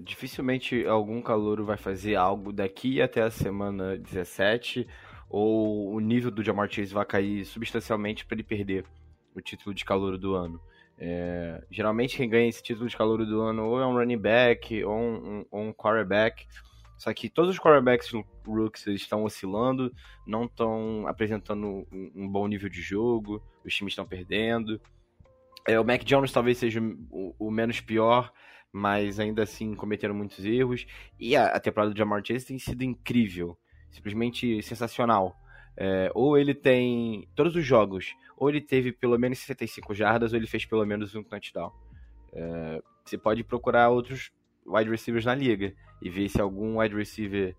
Dificilmente algum calouro vai fazer algo daqui até a semana 17, ou o nível do Jamar Chase vai cair substancialmente para ele perder o título de calouro do ano. É, geralmente quem ganha esse título de calouro do ano ou é um running back ou um, um, um quarterback, só que todos os quarterbacks rookies estão oscilando, não estão apresentando um, bom nível de jogo, os times estão perdendo. É, o Mac Jones talvez seja o, o, menos pior, mas ainda assim cometeram muitos erros. E a, a temporada do Jamar Chase tem sido incrível, simplesmente sensacional. É, ou ele tem todos os jogos, ou ele teve pelo menos 65 jardas, ou ele fez pelo menos um touchdown. É, você pode procurar outros wide receivers na liga e ver se algum wide receiver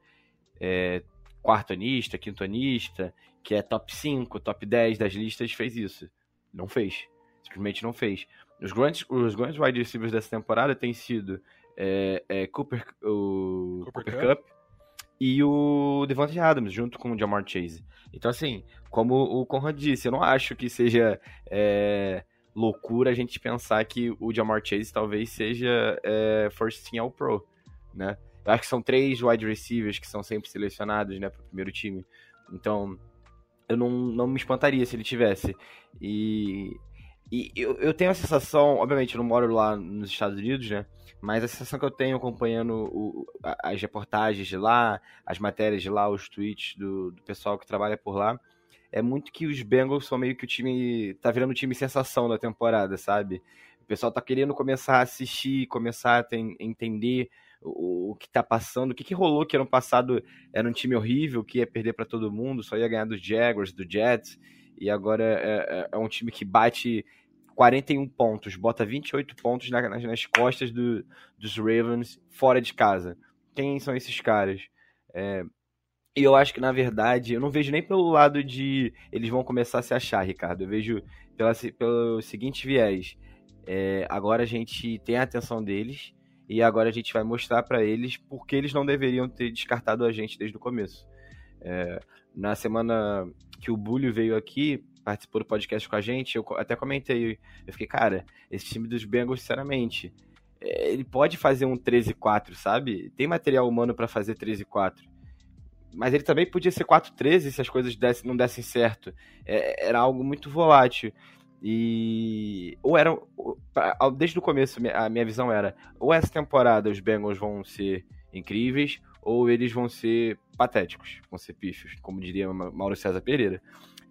é, quartonista, quintonista, que é top 5, top 10 das listas, fez isso. Não fez. Simplesmente não fez. Os grandes, os grandes wide receivers dessa temporada têm sido é, é, Cooper, o Cooper, Cooper Cup. Cup. e o Devontae Adams, junto com o Jamar Chase. Então, assim, como o Conrad disse, eu não acho que seja é, loucura a gente pensar que o Jamar Chase talvez seja é, first team all pro, né? Eu acho que são três wide receivers que são sempre selecionados, né, para o primeiro time. Então, eu não, não me espantaria se ele tivesse. E, e eu, eu tenho a sensação, obviamente, eu não moro lá nos Estados Unidos, né? Mas a sensação que eu tenho acompanhando o, as reportagens de lá, as matérias de lá, os tweets do, do pessoal que trabalha por lá, é muito que os Bengals são meio que o time. tá virando o time sensação da temporada, sabe? O pessoal tá querendo começar a assistir, começar a entender o, o que tá passando, o que, que rolou que ano passado era um time horrível, que ia perder para todo mundo, só ia ganhar dos Jaguars, do Jets, e agora é, é, é um time que bate 41 pontos, bota 28 pontos nas, nas costas do, dos Ravens fora de casa. Quem são esses caras? É, e eu acho que, na verdade, eu não vejo nem pelo lado de eles vão começar a se achar, Ricardo. Eu vejo pela, pelo seguinte viés. É, agora a gente tem a atenção deles e agora a gente vai mostrar para eles porque eles não deveriam ter descartado a gente desde o começo. É, na semana que o Bulho veio aqui, participou do podcast com a gente, eu até comentei, eu fiquei, cara, esse time dos Bengals, sinceramente, é, ele pode fazer um 13-4, sabe? Tem material humano para fazer 13-4 mas ele também podia ser 4-13 se as coisas não dessem certo. É, era algo muito volátil. E. Ou era. Desde o começo, a minha visão era: ou essa temporada os Bengals vão ser incríveis, ou eles vão ser patéticos, vão ser pífios, como diria Mauro César Pereira.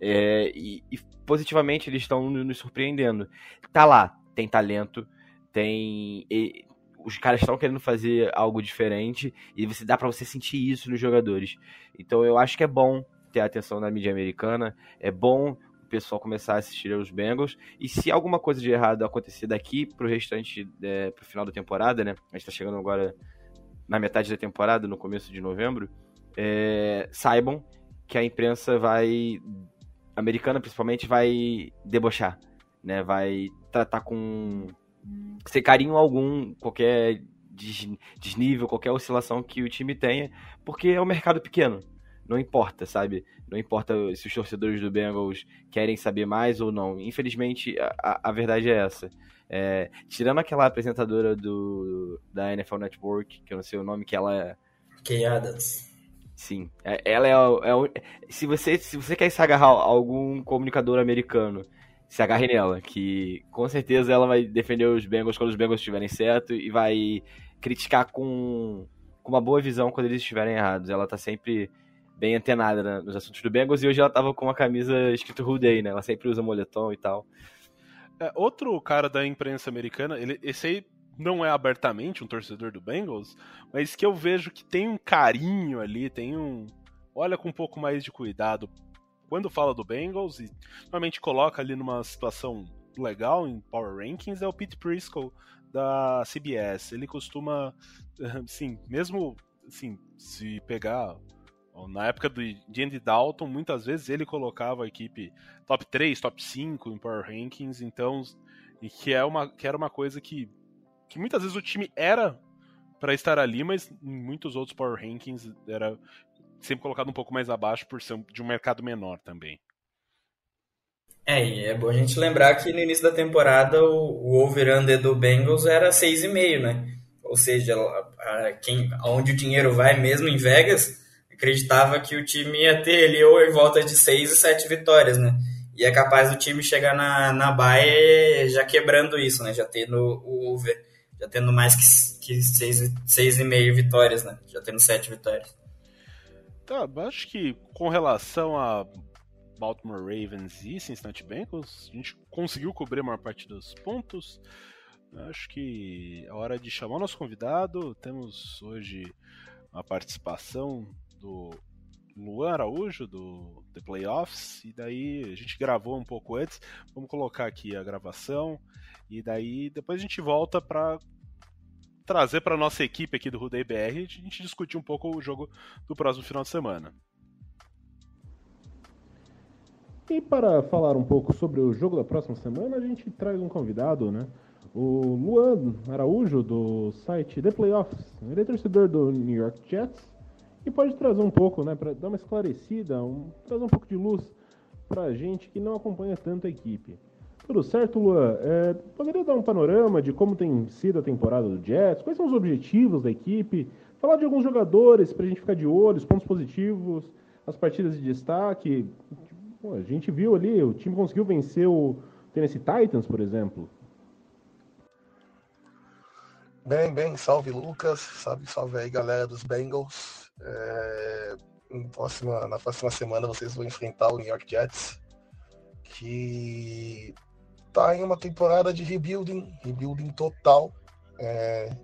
É, e, e, positivamente eles estão nos surpreendendo. Tá lá, tem talento, tem e, os caras estão querendo fazer algo diferente e você dá para você sentir isso nos jogadores. Então eu acho que é bom ter atenção da mídia americana, é bom o pessoal começar a assistir aos Bengals. E se alguma coisa de errado acontecer daqui pro restante, é, pro final da temporada, né? A gente tá chegando agora na metade da temporada, no começo de novembro, é, saibam que a imprensa vai, americana principalmente, vai debochar, né? Vai tratar com sem carinho algum qualquer desnível, qualquer oscilação que o time tenha, porque é um mercado pequeno. Não importa, sabe? Não importa se os torcedores do Bengals querem saber mais ou não. Infelizmente, a, a verdade é essa. É, tirando aquela apresentadora do, da NFL Network, que eu não sei o nome, que ela é. Kay Adams. Sim, é, ela é, é, se você se você quer se agarrar a algum comunicador americano, se agarre nela, que com certeza ela vai defender os Bengals quando os Bengals estiverem certo e vai criticar com, com uma boa visão quando eles estiverem errados. Ela tá sempre bem antenada né, nos assuntos do Bengals e hoje ela tava com uma camisa escrito Who né? Ela sempre usa moletom e tal. É, outro cara da imprensa americana, ele, esse aí não é abertamente um torcedor do Bengals, mas que eu vejo que tem um carinho ali, tem um. Olha com um pouco mais de cuidado quando fala do Bengals e normalmente coloca ali numa situação legal em Power Rankings é o Pete Prisco da CBS. Ele costuma, assim, mesmo assim, se pegar na época do, Andy Dalton, muitas vezes ele colocava a equipe top 3, top 5 em Power Rankings, então que é uma que era uma coisa que que muitas vezes o time era para estar ali, mas em muitos outros Power Rankings era sempre colocado um pouco mais abaixo por ser de um mercado menor também. É, e é bom a gente lembrar que no início da temporada o, over-under do Bengals era 6,5, né? Ou seja, a, quem, aonde o dinheiro vai mesmo em Vegas, acreditava que o time ia ter ali ou em volta de 6 e 7 vitórias, né? E é capaz do time chegar na, na baia já quebrando isso, né? Já tendo o over, já tendo mais que, que 6,5 vitórias, né? Já tendo 7 vitórias. Tá, acho que com relação a Baltimore Ravens e Cincinnati Bengals, a gente conseguiu cobrir a maior parte dos pontos. Acho que é hora de chamar o nosso convidado. Temos hoje a participação do Luan Araújo, do The Playoffs, e daí a gente gravou um pouco antes. Vamos colocar aqui a gravação, e daí depois a gente volta para trazer para nossa equipe aqui do Rudei BR a gente discutir um pouco o jogo do próximo final de semana. E para falar um pouco sobre o jogo da próxima semana, a gente traz um convidado, né? O Luan Araújo, do site The Playoffs. Ele é torcedor do New York Jets e pode trazer um pouco, né, para dar uma esclarecida, um, trazer um pouco de luz para a gente que não acompanha tanto a equipe. Tudo certo, Luan? É, poderia dar um panorama de como tem sido a temporada do Jets? Quais são os objetivos da equipe? Falar de alguns jogadores para a gente ficar de olho, os pontos positivos, as partidas de destaque. Pô, a gente viu ali, o time conseguiu vencer o Tennessee Titans, por exemplo. Bem, bem, salve Lucas, salve, salve aí galera dos Bengals. É, próxima, na próxima semana vocês vão enfrentar o New York Jets, que tá em uma temporada de rebuilding, rebuilding total. É,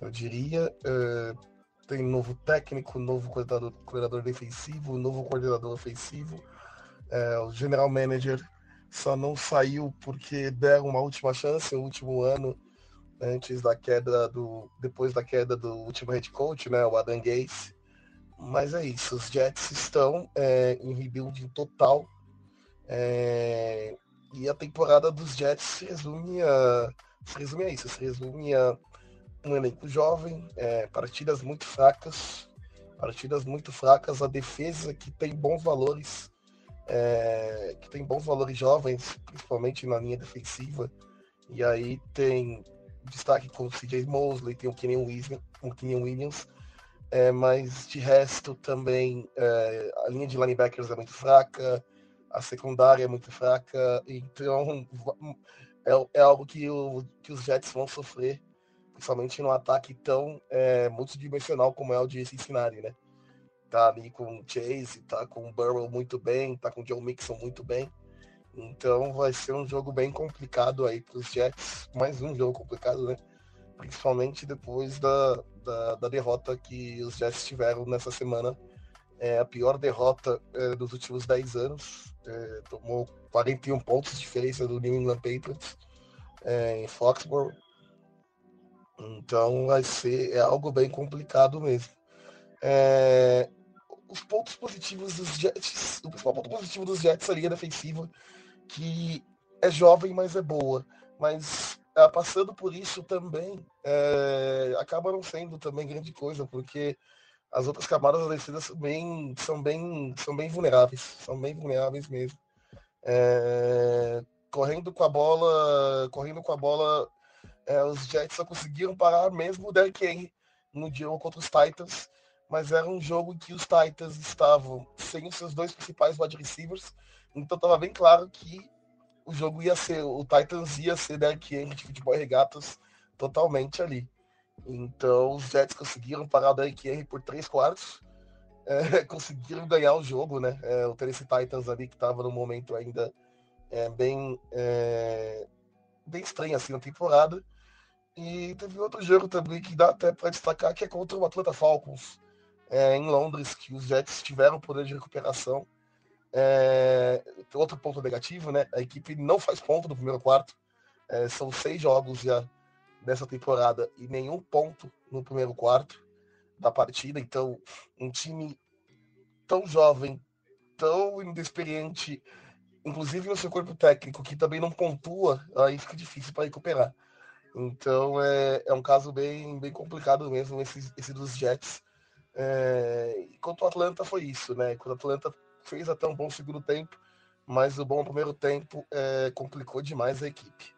eu diria, é, tem novo técnico, novo coordenador, coordenador defensivo, novo coordenador ofensivo. É, o general manager só não saiu porque deram uma última chance no último ano antes da queda do. depois da queda do último head coach, né? O Adam Gates. Mas é isso, os Jets estão é, em rebuilding total. É, e a temporada dos Jets se resume a, se resume a isso, se resume a um elenco jovem, é, partidas muito fracas, partidas muito fracas, a defesa que tem bons valores, é, que tem bons valores jovens, principalmente na linha defensiva. E aí tem destaque com o CJ Mosley, tem o Kenny Williams, o Kenny Williams é, mas de resto também é, a linha de linebackers é muito fraca, a secundária é muito fraca, então é, é algo que, o, que os Jets vão sofrer, principalmente no ataque tão é, multidimensional como é o de Cincinnati, né? Tá ali com o Chase, tá com o Burrow muito bem, tá com o John Mixon muito bem. Então vai ser um jogo bem complicado aí para os Jets. Mais um jogo complicado, né? Principalmente depois da, da, da, derrota que os Jets tiveram nessa semana. É a pior derrota é, dos últimos 10 anos. É, tomou 41 pontos de diferença do New England Patriots é, em Foxborough. Então vai ser é algo bem complicado mesmo. É, os pontos positivos dos Jets, o principal ponto positivo dos Jets é a linha defensiva, que é jovem, mas é boa. Mas é, passando por isso também, é, acaba não sendo também grande coisa, porque as outras camadas da defesa são bem, são bem, são bem vulneráveis, são bem vulneráveis mesmo. É, correndo com a bola, correndo com a bola, é, os Jets só conseguiram parar mesmo o Derrick Henry no dia contra os Titans, mas era um jogo em que os Titans estavam sem os seus dois principais wide receivers, então estava bem claro que o jogo ia ser, o Titans ia ser Derrick Henry de futebol e regatas totalmente ali. Então os Jets conseguiram parar o Derrick por três quartos, é, conseguiram ganhar o jogo, né? É, o Tennessee Titans ali que estava no momento ainda é, bem é, bem estranho assim na temporada. E teve outro jogo também que dá até para destacar que é contra o Atlanta Falcons é, em Londres, que os Jets tiveram poder de recuperação. É, outro ponto negativo, né? A equipe não faz ponto no primeiro quarto. São seis jogos já dessa temporada e nenhum ponto no primeiro quarto da partida. Então, um time tão jovem, tão inexperiente, inclusive no seu corpo técnico, que também não pontua, aí fica difícil para recuperar. Então, é, é um caso bem, bem complicado mesmo esse, esse dos Jets. É, quanto o Atlanta foi isso, né? Quando o Atlanta fez até um bom segundo tempo, mas o bom primeiro tempo é, complicou demais a equipe.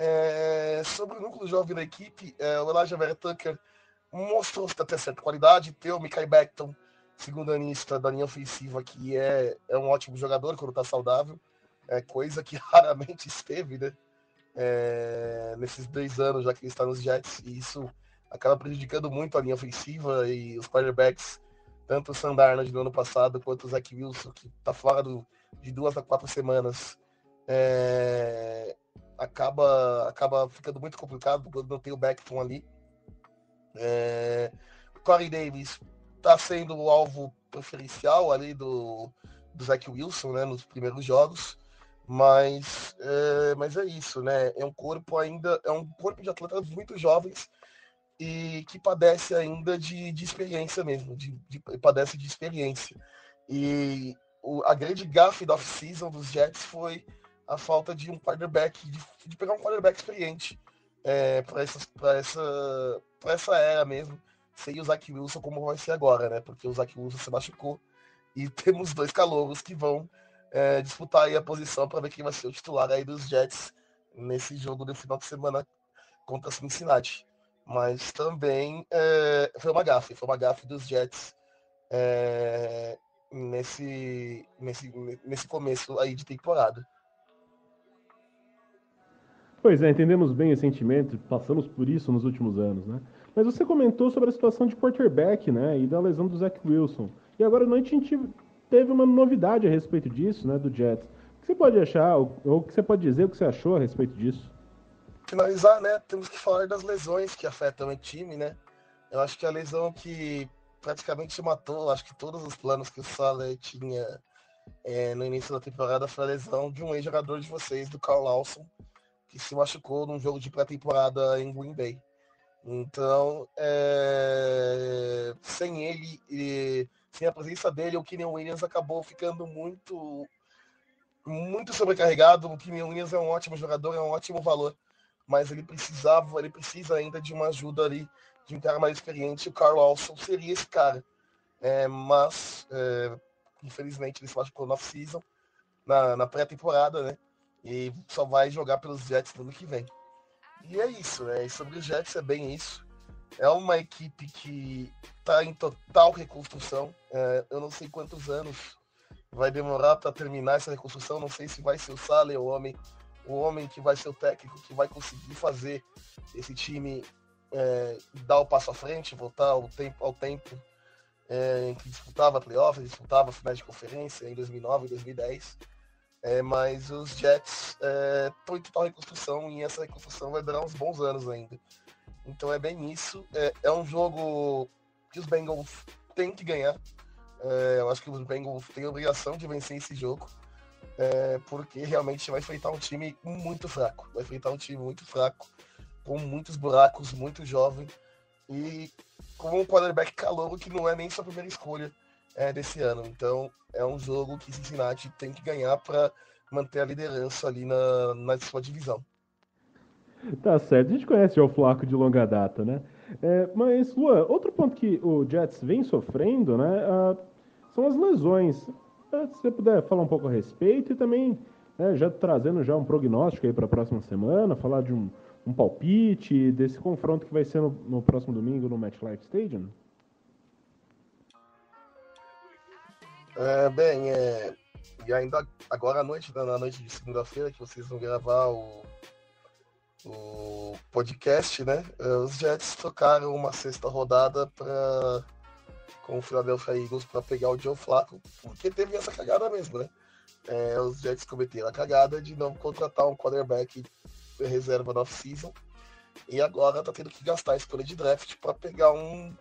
É, sobre o núcleo jovem da equipe, é, o Elijah Vera Tucker mostrou até certa qualidade, tem o Mikai Beckton, segundo anista da linha ofensiva, que é, é um ótimo jogador quando está saudável, é coisa que raramente esteve, né? É, nesses dois anos já que ele está nos Jets, e isso acaba prejudicando muito a linha ofensiva e os quarterbacks, tanto o Sandarnold do ano passado quanto o Zach Wilson, que está fora do, de duas a quatro semanas, é, acaba, acaba ficando muito complicado quando não tem o Beckton ali. É, Corey Davis está sendo o alvo preferencial ali do, do Zach Wilson né, nos primeiros jogos. Mas é, mas é isso, né? É um corpo ainda, é um corpo de atletas muito jovens e que padece ainda de, de experiência mesmo, de, de, padece de experiência. E o, a grande gafe da off-season dos Jets foi a falta de um quarterback, de, de pegar um quarterback experiente é, para essa, essa, essa era mesmo, sem o Zach Wilson como vai ser agora, né? Porque o Zach Wilson se machucou e temos dois calouros que vão é, disputar aí a posição para ver quem vai ser o titular aí dos Jets nesse jogo do final de semana contra Cincinnati mas também é, foi uma gafe, foi uma gafe dos Jets é, nesse, nesse, nesse começo aí de temporada. Pois é, entendemos bem esse sentimento, passamos por isso nos últimos anos, né? Mas você comentou sobre a situação de quarterback, né, e da lesão do Zach Wilson. E agora à noite a gente teve uma novidade a respeito disso, né, do Jets. O que você pode achar, ou o que você pode dizer, o que você achou a respeito disso? finalizar, né, temos que falar das lesões que afetam o time, né? Eu acho que a lesão que praticamente matou, acho que todos os planos que o Salah tinha é, no início da temporada foi a lesão de um ex-jogador de vocês, do Carl Lawson, que se machucou num jogo de pré-temporada em Green Bay. Então, é... sem ele e sem a presença dele, o Kenny Williams acabou ficando muito muito sobrecarregado. O Kenny Williams é um ótimo jogador, é um ótimo valor mas ele precisava, ele precisa ainda de uma ajuda ali de um cara mais experiente. O Carl Alson seria esse cara, é, mas é, infelizmente ele se machucou no off-season, na, na pré-temporada, né? E só vai jogar pelos Jets no ano que vem. E é isso, né? E sobre os Jets é bem isso. É uma equipe que está em total reconstrução. É, eu não sei quantos anos vai demorar para terminar essa reconstrução. Não sei se vai ser o Saleh, o homem o homem que vai ser o técnico que vai conseguir fazer esse time é, dar o passo à frente, voltar ao tempo, ao tempo é, em que disputava playoffs, disputava finais de conferência em 2009 e 2010. É, mas os Jets estão é, em total reconstrução e essa reconstrução vai durar uns bons anos ainda. Então é bem isso. É, é um jogo que os Bengals têm que ganhar. É, eu acho que os Bengals têm a obrigação de vencer esse jogo. É, porque realmente vai enfrentar um time muito fraco. Vai enfrentar um time muito fraco, com muitos buracos, muito jovem. E com um quarterback calouro que não é nem sua primeira escolha é, desse ano. Então é um jogo que Cincinnati tem que ganhar para manter a liderança ali na, na sua divisão. Tá certo, a gente conhece já o Flaco de longa data, né? É, mas, Luan, outro ponto que o Jets vem sofrendo, né, uh, são as lesões. Uh, se você puder falar um pouco a respeito e também né, já trazendo já um prognóstico aí para a próxima semana, falar de um, um palpite desse confronto que vai ser no, no próximo domingo no MetLife Stadium. É, bem, é, e ainda agora à noite, né, na noite de segunda-feira, que vocês vão gravar o, o podcast, né? É, os Jets trocaram uma sexta rodada para com o Philadelphia Eagles para pegar o Joe Flacco, porque teve essa cagada mesmo, né? É, os Jets cometeram a cagada de não contratar um quarterback reserva na off-season e agora tá tendo que gastar a escolha de draft para pegar um,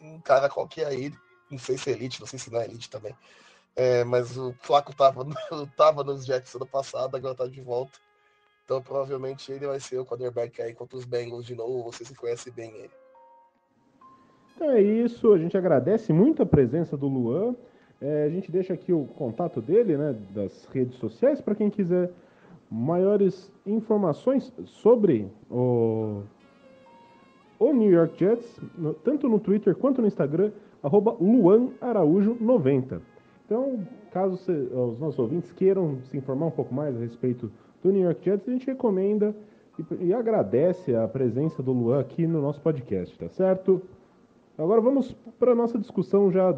um cara qualquer aí não sei se é elite, não sei se não é elite também. É, mas o Flaco tava, tava nos Jets ano passado, agora tá de volta. Então provavelmente ele vai ser o quarterback aí contra os Bengals de novo, você se conhece bem ele. Então é isso, a gente agradece muito a presença do Luan. É, a gente deixa aqui o contato dele, né, das redes sociais, para quem quiser maiores informações sobre o, o New York Jets, no, tanto no Twitter quanto no Instagram arroba Luan Araújo 90. Então, caso os nossos ouvintes queiram se informar um pouco mais a respeito do New York Jets, a gente recomenda e, e agradece a presença do Luan aqui no nosso podcast, tá certo? Agora vamos para a nossa discussão já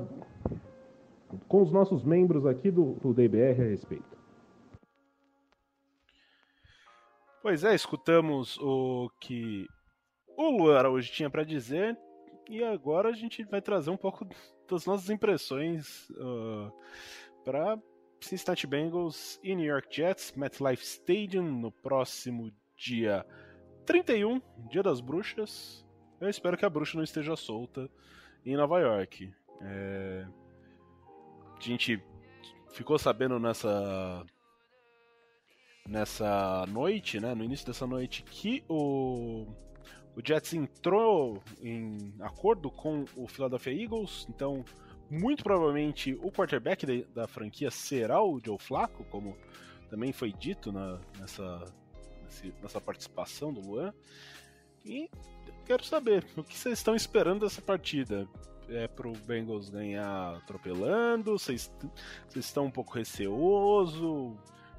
com os nossos membros aqui do, do DBR a respeito. Pois é, escutamos o que o Luan Araújo tinha para dizer. E agora a gente vai trazer um pouco das nossas impressões uh, para Cincinnati Bengals e New York Jets, MetLife Stadium, no próximo dia 31, Dia das Bruxas. Eu espero que a bruxa não esteja solta em Nova York. É... A gente ficou sabendo nessa nessa noite, né, no início dessa noite, que o o Jets entrou em acordo com o Philadelphia Eagles, então muito provavelmente o quarterback de, da franquia será o Joe Flacco, como também foi dito na, nessa, nessa participação do Luan. E quero saber o que vocês estão esperando dessa partida. É pro Bengals ganhar atropelando? Vocês, estão um pouco receoso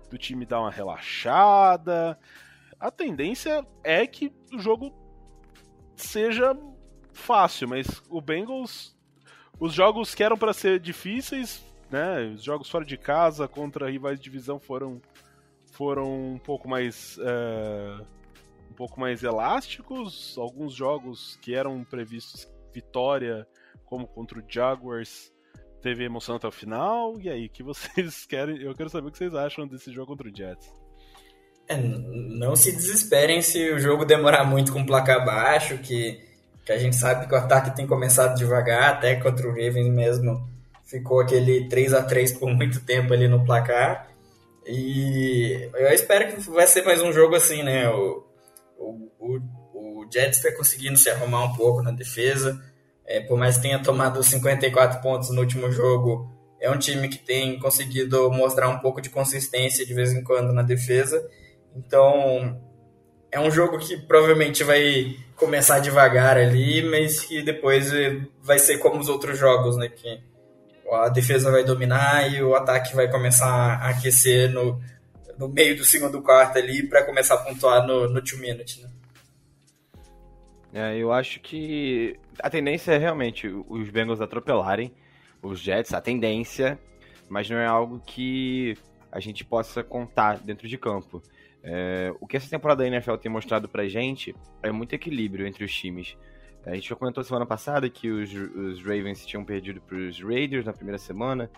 do time dar uma relaxada? A tendência é que o jogo seja fácil, mas o Bengals, os jogos que eram para ser difíceis, né, os jogos fora de casa contra rivais de divisão foram foram um pouco mais é, um pouco mais elásticos. Alguns jogos que eram previstos vitória, como contra o Jaguars, teve emoção até o final. E aí, que vocês querem? Eu quero saber o que vocês acham desse jogo contra o Jets. É, não se desesperem se o jogo demorar muito com placar baixo, que, que a gente sabe que o ataque tem começado devagar, até contra o Ravens mesmo ficou aquele 3 a 3 por muito tempo ali no placar. E eu espero que vai ser mais um jogo assim, né? O, o, o, o Jets está conseguindo se arrumar um pouco na defesa. É, por mais que tenha tomado 54 pontos no último jogo, é um time que tem conseguido mostrar um pouco de consistência de vez em quando na defesa. Então, é um jogo que provavelmente vai começar devagar ali, mas que depois vai ser como os outros jogos, né? Que a defesa vai dominar e o ataque vai começar a aquecer no, no meio do segundo quarto ali para começar a pontuar no, no two minute, né? É, eu acho que a tendência é realmente os Bengals atropelarem os Jets, a tendência, mas não é algo que a gente possa contar dentro de campo. É, o que essa temporada da NFL tem mostrado pra gente é muito equilíbrio entre os times. É, a gente já comentou semana passada que os, os Ravens tinham perdido para os Raiders na primeira semana,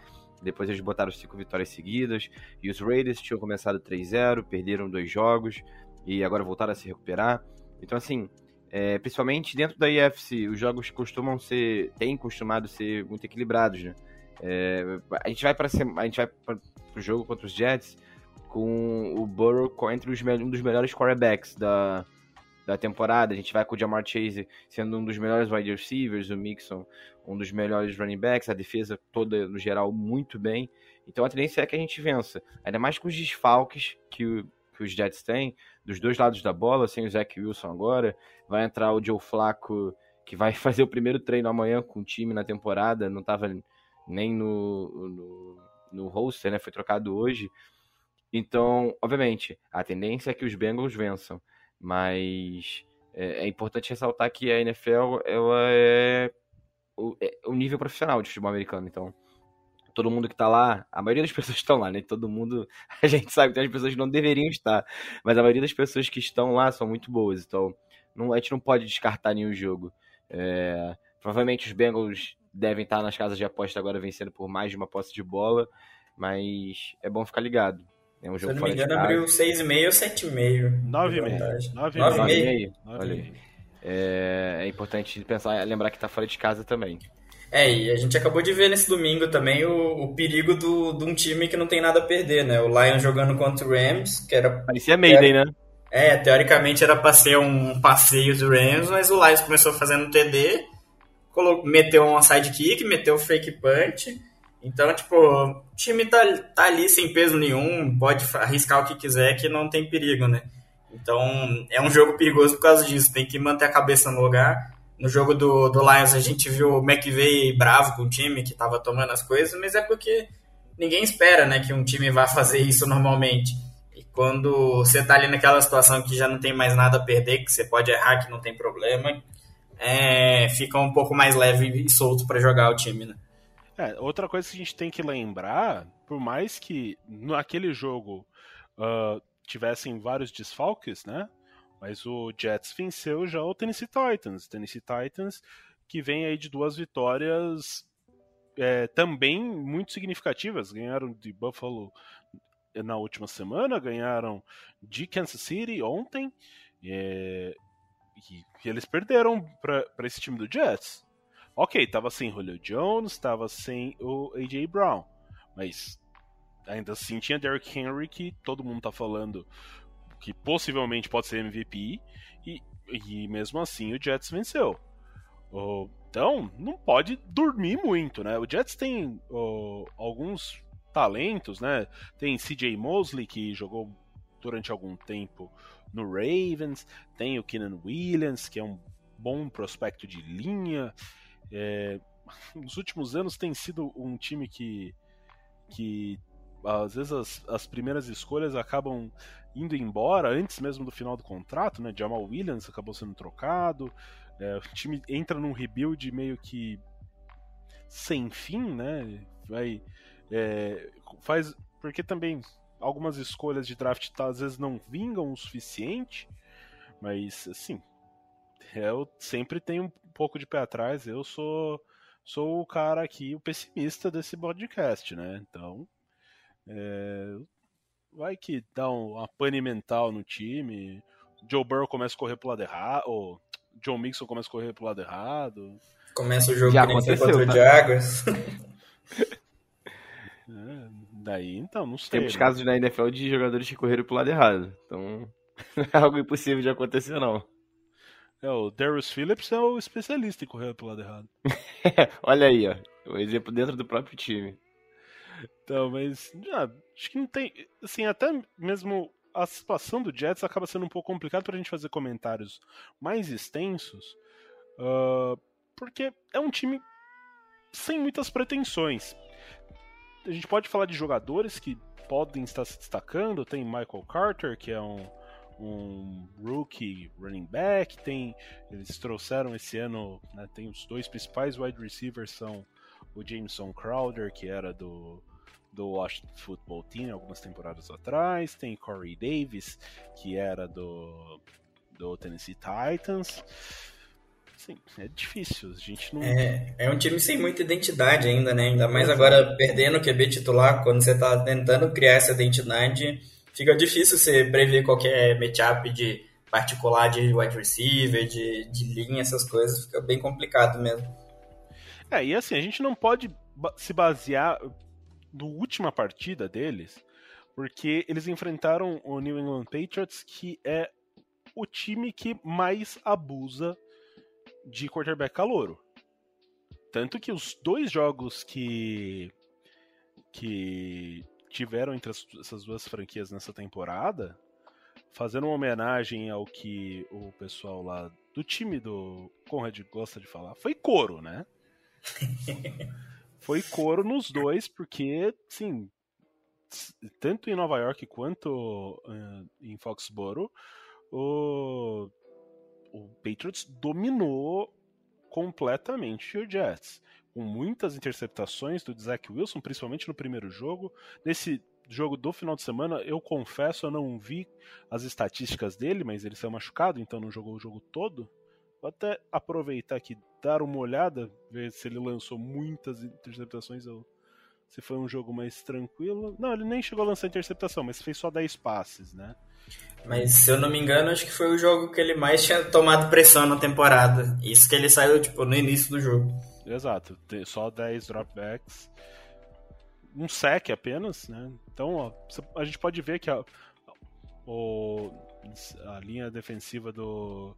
Depois eles botaram cinco vitórias seguidas. E os Raiders tinham começado 3-0, perderam dois jogos e agora voltaram a se recuperar. Então, assim, é, principalmente dentro da IFC, os jogos costumam ser, têm costumado ser muito equilibrados, né? É, a gente vai para a gente vai para o jogo contra os Jets com o Burrow entre os, um dos melhores quarterbacks da, da temporada. A gente vai com o Jamar Chase sendo um dos melhores wide receivers, o Mixon um dos melhores running backs, a defesa toda no geral muito bem. Então a tendência é que a gente vença. Ainda mais com os desfalques que, que os Jets têm, dos dois lados da bola, sem o Zach Wilson agora. Vai entrar o Joe Flacco, que vai fazer o primeiro treino amanhã com o time na temporada, não estava nem no, no, no roster, né? Foi trocado hoje. Então, obviamente, a tendência é que os Bengals vençam, mas é, é importante ressaltar que a NFL ela é o, é o nível profissional de futebol americano. Então, todo mundo que tá lá, a maioria das pessoas estão lá, né? Todo mundo, a gente sabe que tem as pessoas que não deveriam estar, mas a maioria das pessoas que estão lá são muito boas. Então, não, a gente não pode descartar nenhum jogo. É, provavelmente os Bengals devem estar nas casas de aposta agora vencendo por mais de uma posse de bola, mas é bom ficar ligado. É um jogo Se eu não me engano, abriu 6,5 ou 7,5. 9,5. 9,5. Olha aí. É, é importante pensar, lembrar que tá fora de casa também. É, e a gente acabou de ver nesse domingo também o, o perigo do, de um time que não tem nada a perder, né? O Lions jogando contra o Rams, que era. Parecia Mayday, né? É, teoricamente era pra ser um passeio do Rams, mas o Lions começou fazendo TD, colocou, meteu um sidekick, meteu fake punch. Então, tipo, o time tá, tá ali sem peso nenhum, pode arriscar o que quiser, que não tem perigo, né? Então, é um jogo perigoso por causa disso, tem que manter a cabeça no lugar. No jogo do, do Lions, a gente viu o McVeigh bravo com o time, que tava tomando as coisas, mas é porque ninguém espera, né, que um time vá fazer isso normalmente. E quando você tá ali naquela situação que já não tem mais nada a perder, que você pode errar, que não tem problema, é, fica um pouco mais leve e solto para jogar o time, né? É, outra coisa que a gente tem que lembrar, por mais que naquele jogo uh, tivessem vários desfalques, né? Mas o Jets venceu já o Tennessee Titans. Tennessee Titans que vem aí de duas vitórias é, também muito significativas. Ganharam de Buffalo na última semana, ganharam de Kansas City ontem. É, e, eles perderam para esse time do Jets. Ok, tava sem Julio Jones, tava sem o A.J. Brown, mas ainda assim tinha Derrick Henry que todo mundo tá falando que possivelmente pode ser MVP e, e mesmo assim o Jets venceu. Oh, então não pode dormir muito, né? O Jets tem oh, alguns talentos, né? Tem C.J. Mosley que jogou durante algum tempo no Ravens, tem o Keenan Williams que é um bom prospecto de linha. É, nos últimos anos tem sido um time que, que às vezes as, as primeiras escolhas acabam indo embora antes mesmo do final do contrato, né? Jamal Williams acabou sendo trocado, é, o time entra num rebuild meio que sem fim, né? Vai é, faz porque também algumas escolhas de draft tá, às vezes não vingam o suficiente, mas assim eu sempre tenho um pouco de pé atrás. Eu sou sou o cara aqui, o pessimista desse podcast, né? Então é, vai que dá uma pane mental no time. Joe Burrow começa a correr pro lado errado. Ou Joe Mixon começa a correr pro lado errado. Começa o jogo Já aconteceu, contra o tá? Jaguars. é, daí, então, não sei. Temos né? casos na NFL de jogadores que correram pro lado errado. Então, não é algo impossível de acontecer, não. É, o Darius Phillips é o especialista em correr pro lado errado. Olha aí, ó. O exemplo dentro do próprio time. Então, mas já, acho que não tem. Assim, até mesmo a situação do Jets acaba sendo um pouco complicado para a gente fazer comentários mais extensos, uh, porque é um time sem muitas pretensões. A gente pode falar de jogadores que podem estar se destacando, tem Michael Carter, que é um, um rookie running back, tem eles trouxeram esse ano, né, tem os dois principais wide receivers são o Jameson Crowder, que era do, do Washington Football Team algumas temporadas atrás, tem Corey Davis, que era do, do Tennessee Titans. Sim, é difícil. A gente não. É, é um time sem muita identidade ainda, né? Ainda mais agora perdendo o QB titular, quando você tá tentando criar essa identidade, fica difícil você prever qualquer matchup de particular de wide receiver, de, de linha, essas coisas. Fica bem complicado mesmo. É, e assim, a gente não pode se basear no última partida deles, porque eles enfrentaram o New England Patriots, que é o time que mais abusa de quarterback calouro. Tanto que os dois jogos que que tiveram entre as, essas duas franquias nessa temporada, fazendo uma homenagem ao que o pessoal lá do time do Conrad gosta de falar, foi couro, né? foi couro nos dois, porque, sim, tanto em Nova York quanto uh, em Foxborough, o, o Patriots dominou completamente o Jets. Com muitas interceptações do Zach Wilson, principalmente no primeiro jogo. Nesse jogo do final de semana, eu confesso, eu não vi as estatísticas dele, mas ele saiu machucado, então não jogou o jogo todo. Vou até aproveitar aqui, dar uma olhada, ver se ele lançou muitas interceptações ou se foi um jogo mais tranquilo. Não, ele nem chegou a lançar interceptação, mas fez só 10 passes, né? Mas se eu não me engano, acho que foi o jogo que ele mais tinha tomado pressão na temporada. Isso que ele saiu, tipo, no início do jogo. Exato, só 10 dropbacks. Um sec apenas, né? Então, ó, a gente pode ver que a, o, a linha defensiva do,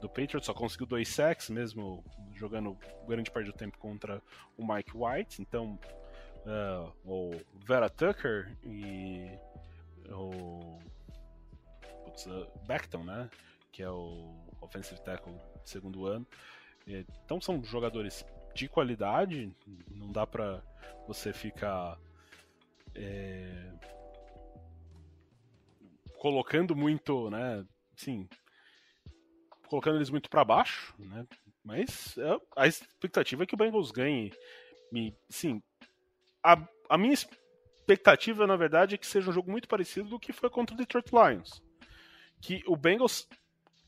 do Patriots só conseguiu dois sacks, mesmo jogando grande parte do tempo contra o Mike White. Então, uh, o Vera Tucker e o putz, uh, Beckton, né? Que é o offensive tackle segundo ano. Então são jogadores de qualidade, não dá pra você ficar é, colocando muito, né? Sim, colocando eles muito para baixo, né? Mas é, a expectativa é que o Bengals ganhe. E, sim, a, a minha expectativa, na verdade, é que seja um jogo muito parecido do que foi contra o Detroit Lions que o Bengals.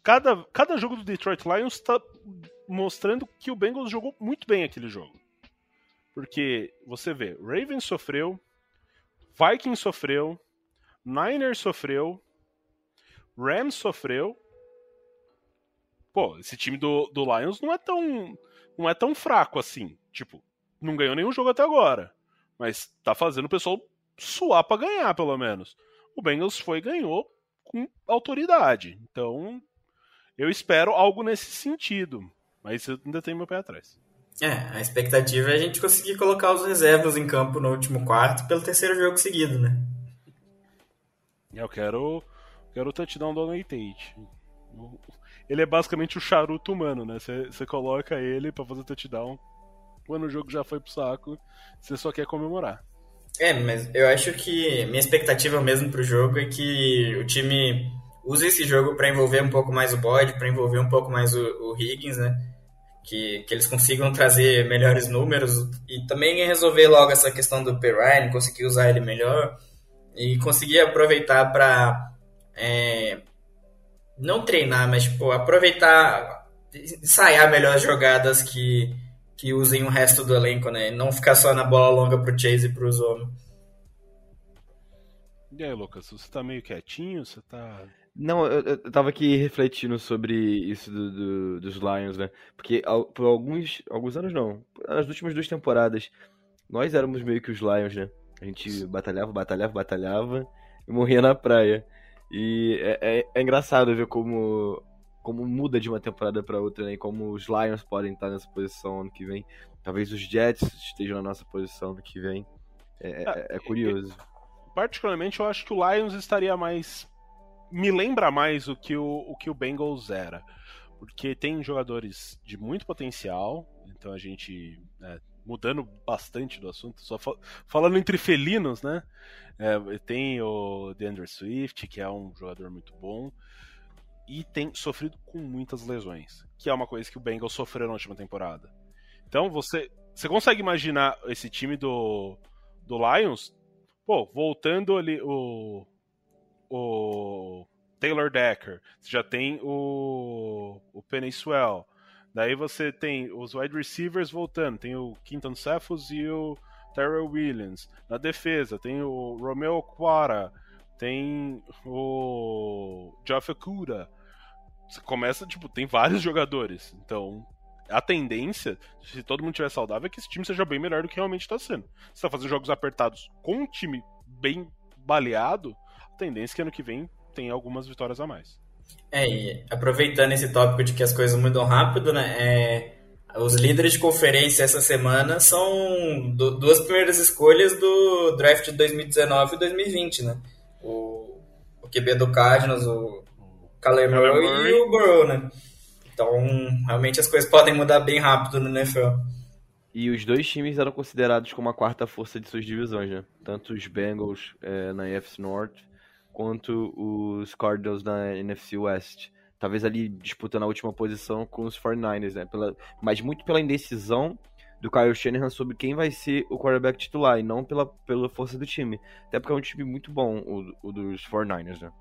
Cada, cada jogo do Detroit Lions está mostrando que o Bengals jogou muito bem aquele jogo. Porque você vê, Ravens sofreu, Vikings sofreu, Niners sofreu, Rams sofreu. Pô, esse time do, do Lions não é tão não é tão fraco assim. Tipo, não ganhou nenhum jogo até agora, mas tá fazendo o pessoal suar para ganhar pelo menos. O Bengals foi e ganhou com autoridade. Então, eu espero algo nesse sentido. Mas eu ainda tenho meu pé atrás. É, a expectativa é a gente conseguir colocar os reservas em campo no último quarto pelo terceiro jogo seguido, né? Eu quero, quero o touchdown do Tate. Ele é basicamente o charuto humano, né? Você coloca ele para fazer touchdown. Quando o jogo já foi pro saco, você só quer comemorar. É, mas eu acho que minha expectativa mesmo pro jogo é que o time use esse jogo para envolver um pouco mais o bode, para envolver um pouco mais o, o Higgins, né? Que, que eles consigam trazer melhores números e também resolver logo essa questão do Perrine, conseguir usar ele melhor e conseguir aproveitar para é, não treinar, mas tipo, aproveitar, ensaiar melhor as jogadas que que usem o resto do elenco, né? Não ficar só na bola longa pro Chase e pro Zono. E aí, Lucas, você tá meio quietinho? Você tá. Não, eu, eu tava aqui refletindo sobre isso do, do, dos Lions, né? Porque por alguns, alguns anos não, nas últimas duas temporadas, nós éramos meio que os Lions, né? A gente batalhava, batalhava, batalhava e morria na praia. E é, é, é engraçado ver como como muda de uma temporada para outra, né? E como os Lions podem estar nessa posição ano que vem. Talvez os Jets estejam na nossa posição ano que vem. É, ah, é, é curioso. particularmente, eu acho que o Lions estaria mais. Me lembra mais o que o, o que o Bengals era. Porque tem jogadores de muito potencial, então a gente. É, mudando bastante do assunto, só fal falando entre felinos, né? É, tem o DeAndre Swift, que é um jogador muito bom e tem sofrido com muitas lesões, que é uma coisa que o Bengals sofreu na última temporada. Então você, você consegue imaginar esse time do, do Lions, pô, voltando ali o, o Taylor Decker, você já tem o, o Penny Swell, Daí você tem os wide receivers voltando, tem o Quinton Cephus e o Terrell Williams. Na defesa, tem o Romeo Quara, tem o Geoff Okuda. Você começa, tipo, tem vários jogadores. Então, a tendência, se todo mundo estiver saudável, é que esse time seja bem melhor do que realmente está sendo. Se tá fazendo jogos apertados com um time bem baleado, a tendência é que ano que vem tem algumas vitórias a mais. É, e aproveitando esse tópico de que as coisas mudam rápido, né? É, os líderes de conferência essa semana são do, duas primeiras escolhas do draft de 2019 e 2020, né? QB do Cardinals, o Kyler Murray e o Burrow, né? Então, realmente as coisas podem mudar bem rápido no NFL. E os dois times eram considerados como a quarta força de suas divisões, né? Tanto os Bengals é, na NFC North quanto os Cardinals na NFC West. Talvez ali disputando a última posição com os 49ers, né? Pela, mas muito pela indecisão do Kyle Shanahan sobre quem vai ser o quarterback titular e não pela, pela força do time. Até porque é um time muito bom, o, o dos 49ers, né?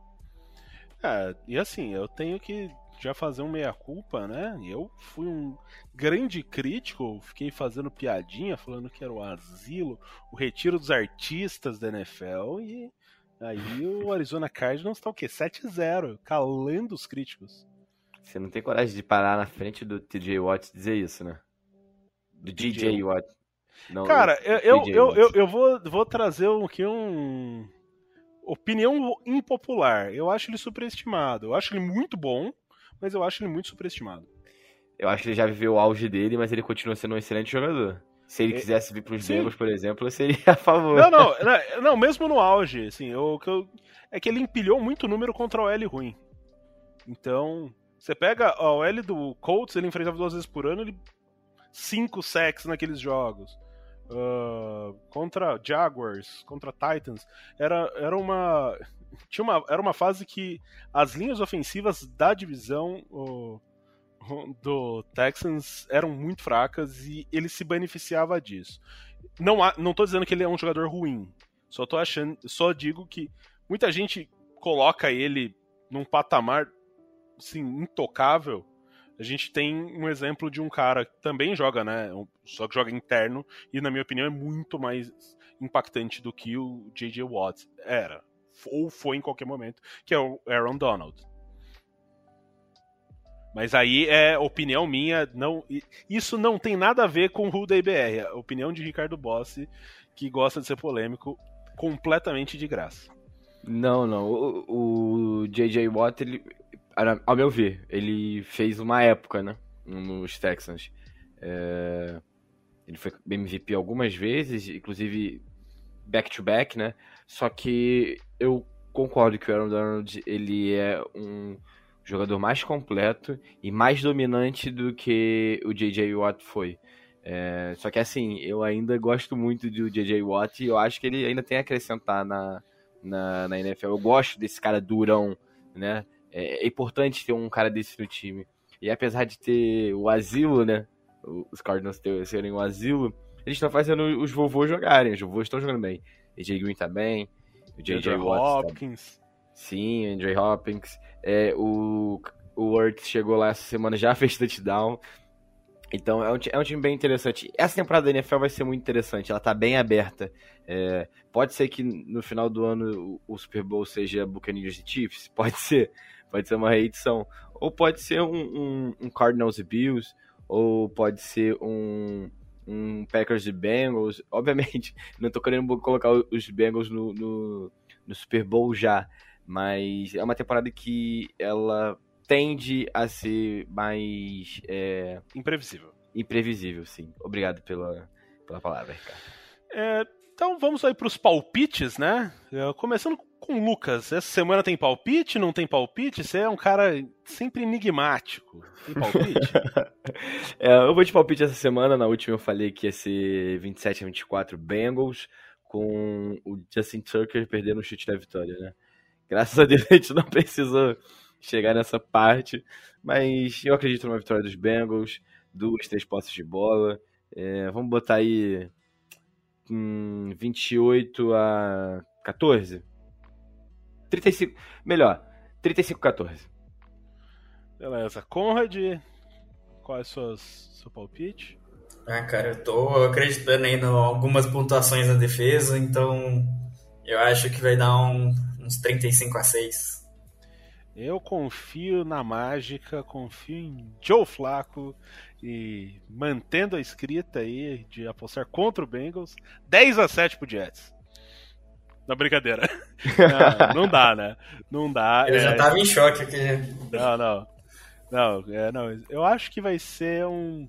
É, e assim, eu tenho que já fazer um meia-culpa, né? Eu fui um grande crítico, fiquei fazendo piadinha, falando que era o asilo, o retiro dos artistas da NFL, e aí o Arizona Cardinals tá o quê? 7-0, calando os críticos. Você não tem coragem de parar na frente do TJ Watt e dizer isso, né? Do DJ Watt. Não, Cara, eu, eu, eu, eu, vou, vou trazer aqui um. Opinião impopular. Eu acho ele superestimado. Eu acho ele muito bom, mas eu acho ele muito superestimado. Eu acho que ele já viveu o auge dele, mas ele continua sendo um excelente jogador. Se ele quisesse vir para os Bengals, por exemplo, eu seria a favor. Não, não, não, não mesmo no auge, assim, que eu, é que ele empilhou muito número contra o L ruim. Então, você pega o L do Colts, ele enfrentava duas vezes por ano, ele cinco sacks naqueles jogos. Uh, contra Jaguars, contra Titans, era, era uma tinha uma, era uma fase que as linhas ofensivas da divisão do Texans eram muito fracas e ele se beneficiava disso. Não, não tô dizendo que ele é um jogador ruim, só tô achando, só digo que muita gente coloca ele num patamar assim, intocável. A gente tem um exemplo de um cara que também joga, né? Só que joga interno, e na minha opinião é muito mais impactante do que o J.J. Watt era ou foi em qualquer momento, que é o Aaron Donald. Mas aí é opinião minha, não, isso não tem nada a ver com o da BR, é opinião de Ricardo Bossi, que gosta de ser polêmico, completamente de graça. Não, não, o, o JJ Watt, ele, ao meu ver, ele fez uma época, né, nos Texans. É, ele foi MVP algumas vezes, inclusive back-to-back, -back, né, só que eu concordo que o Aaron Donald ele é um jogador mais completo e mais dominante do que o J.J. Watt foi. É, só que assim, eu ainda gosto muito do J.J. Watt e eu acho que ele ainda tem a acrescentar na, na, na NFL. Eu gosto desse cara durão, né? É, é, importante ter um cara desse no time. E apesar de ter o asilo, né? Os Cardinals ter, serem o asilo, eles estão fazendo os vovôs jogarem. Os vovôs estão jogando bem. AJ Green tá bem. O J.J. Hopkins. Tá... Sim, o Andrew Hopkins. É, o, o Worth chegou lá essa semana, já fez touchdown. Então é um, é um, time bem interessante. Essa temporada da NFL vai ser muito interessante, ela tá bem aberta. É, pode ser que no final do ano o, o Super Bowl seja Buccaneers e Chiefs, pode ser. Pode ser uma reedição. Ou pode ser um, um, um Cardinals e Bills, ou pode ser um, um Packers e Bengals. Obviamente, não tô querendo colocar os Bengals no, no, no, Super Bowl já, mas é uma temporada que ela tende a ser mais. É... Imprevisível. Imprevisível, sim. Obrigado pela, pela palavra, Ricardo. É, então vamos aí para os palpites, né? É, começando com o Lucas. Essa semana tem palpite? Não tem palpite? Você é um cara sempre enigmático. Tem palpite? é, eu vou de palpite essa semana. Na última eu falei que ia ser 27 a 24 Bengals, com o Justin Tucker perdendo o chute da vitória, né? Graças a Deus a gente não precisou chegar nessa parte, mas eu acredito numa vitória dos Bengals, duas, três posses de bola. É, vamos botar aí hum, 28 a 14? 35. Melhor, 35 a 14. Beleza. Conrad. qual é o seu, seu palpite? Ah, cara, eu tô acreditando aí em algumas pontuações na defesa, então eu acho que vai dar um, uns 35 a 6. Eu confio na mágica, confio em Joe Flaco e mantendo a escrita aí de apostar contra o Bengals, 10 a 7 pro Jets. Na brincadeira. Não, não dá, né? Não dá. Ele é... já tava em choque aqui. Não, não. Não, é, não, eu acho que vai ser um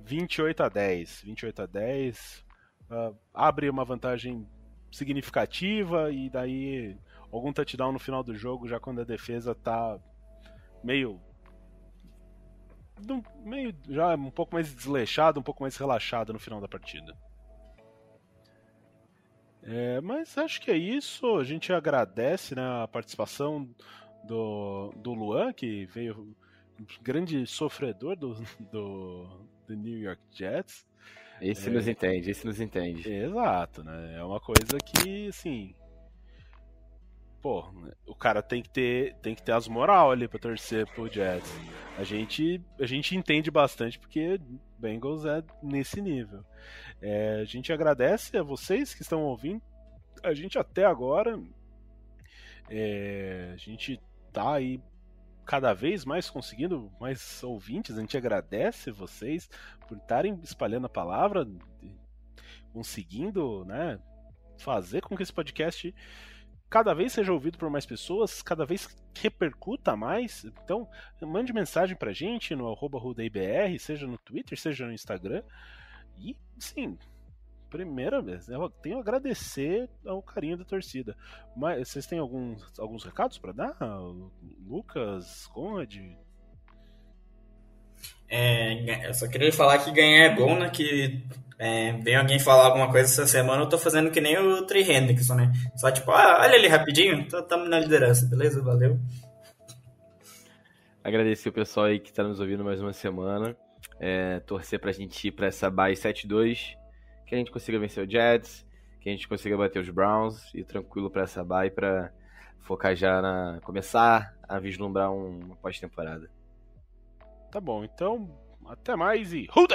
28 a 10. 28 a 10. Uh, abre uma vantagem significativa e daí algum touchdown no final do jogo, já quando a defesa tá meio. meio já um pouco mais desleixada, um pouco mais relaxada no final da partida. É, mas acho que é isso. A gente agradece né, a participação do, do Luan, que veio grande sofredor do, do, do New York Jets. Esse é, nos entende, esse nos entende. Exato, né? É uma coisa que, assim. Pô, o cara tem que ter, tem que ter as moral ali pra torcer pro Jets. A gente, a gente entende bastante porque Bengals é nesse nível. É, a gente agradece a vocês que estão ouvindo a gente até agora. É, a gente tá aí cada vez mais conseguindo mais ouvintes. A gente agradece vocês por estarem espalhando a palavra, conseguindo, né, fazer com que esse podcast cada vez seja ouvido por mais pessoas, cada vez repercuta mais. Então, mande mensagem pra gente no arroba seja no Twitter, seja no Instagram. E, sim, primeira vez. Eu tenho a agradecer ao carinho da torcida. Mas vocês têm alguns, alguns recados para dar? Lucas, Conrad? É, eu só queria falar que ganhar é bom, né? Que é, vem alguém falar alguma coisa essa semana, eu tô fazendo que nem o Trey Hendrickson, né? Só tipo, ah, olha ali rapidinho, estamos na liderança, beleza? Valeu. Agradecer o pessoal aí que tá nos ouvindo mais uma semana. É, torcer pra gente ir pra essa bye 7-2 que a gente consiga vencer o Jets, que a gente consiga bater os Browns e tranquilo para essa bye para focar já na começar a vislumbrar uma pós-temporada. Tá bom, então até mais e Who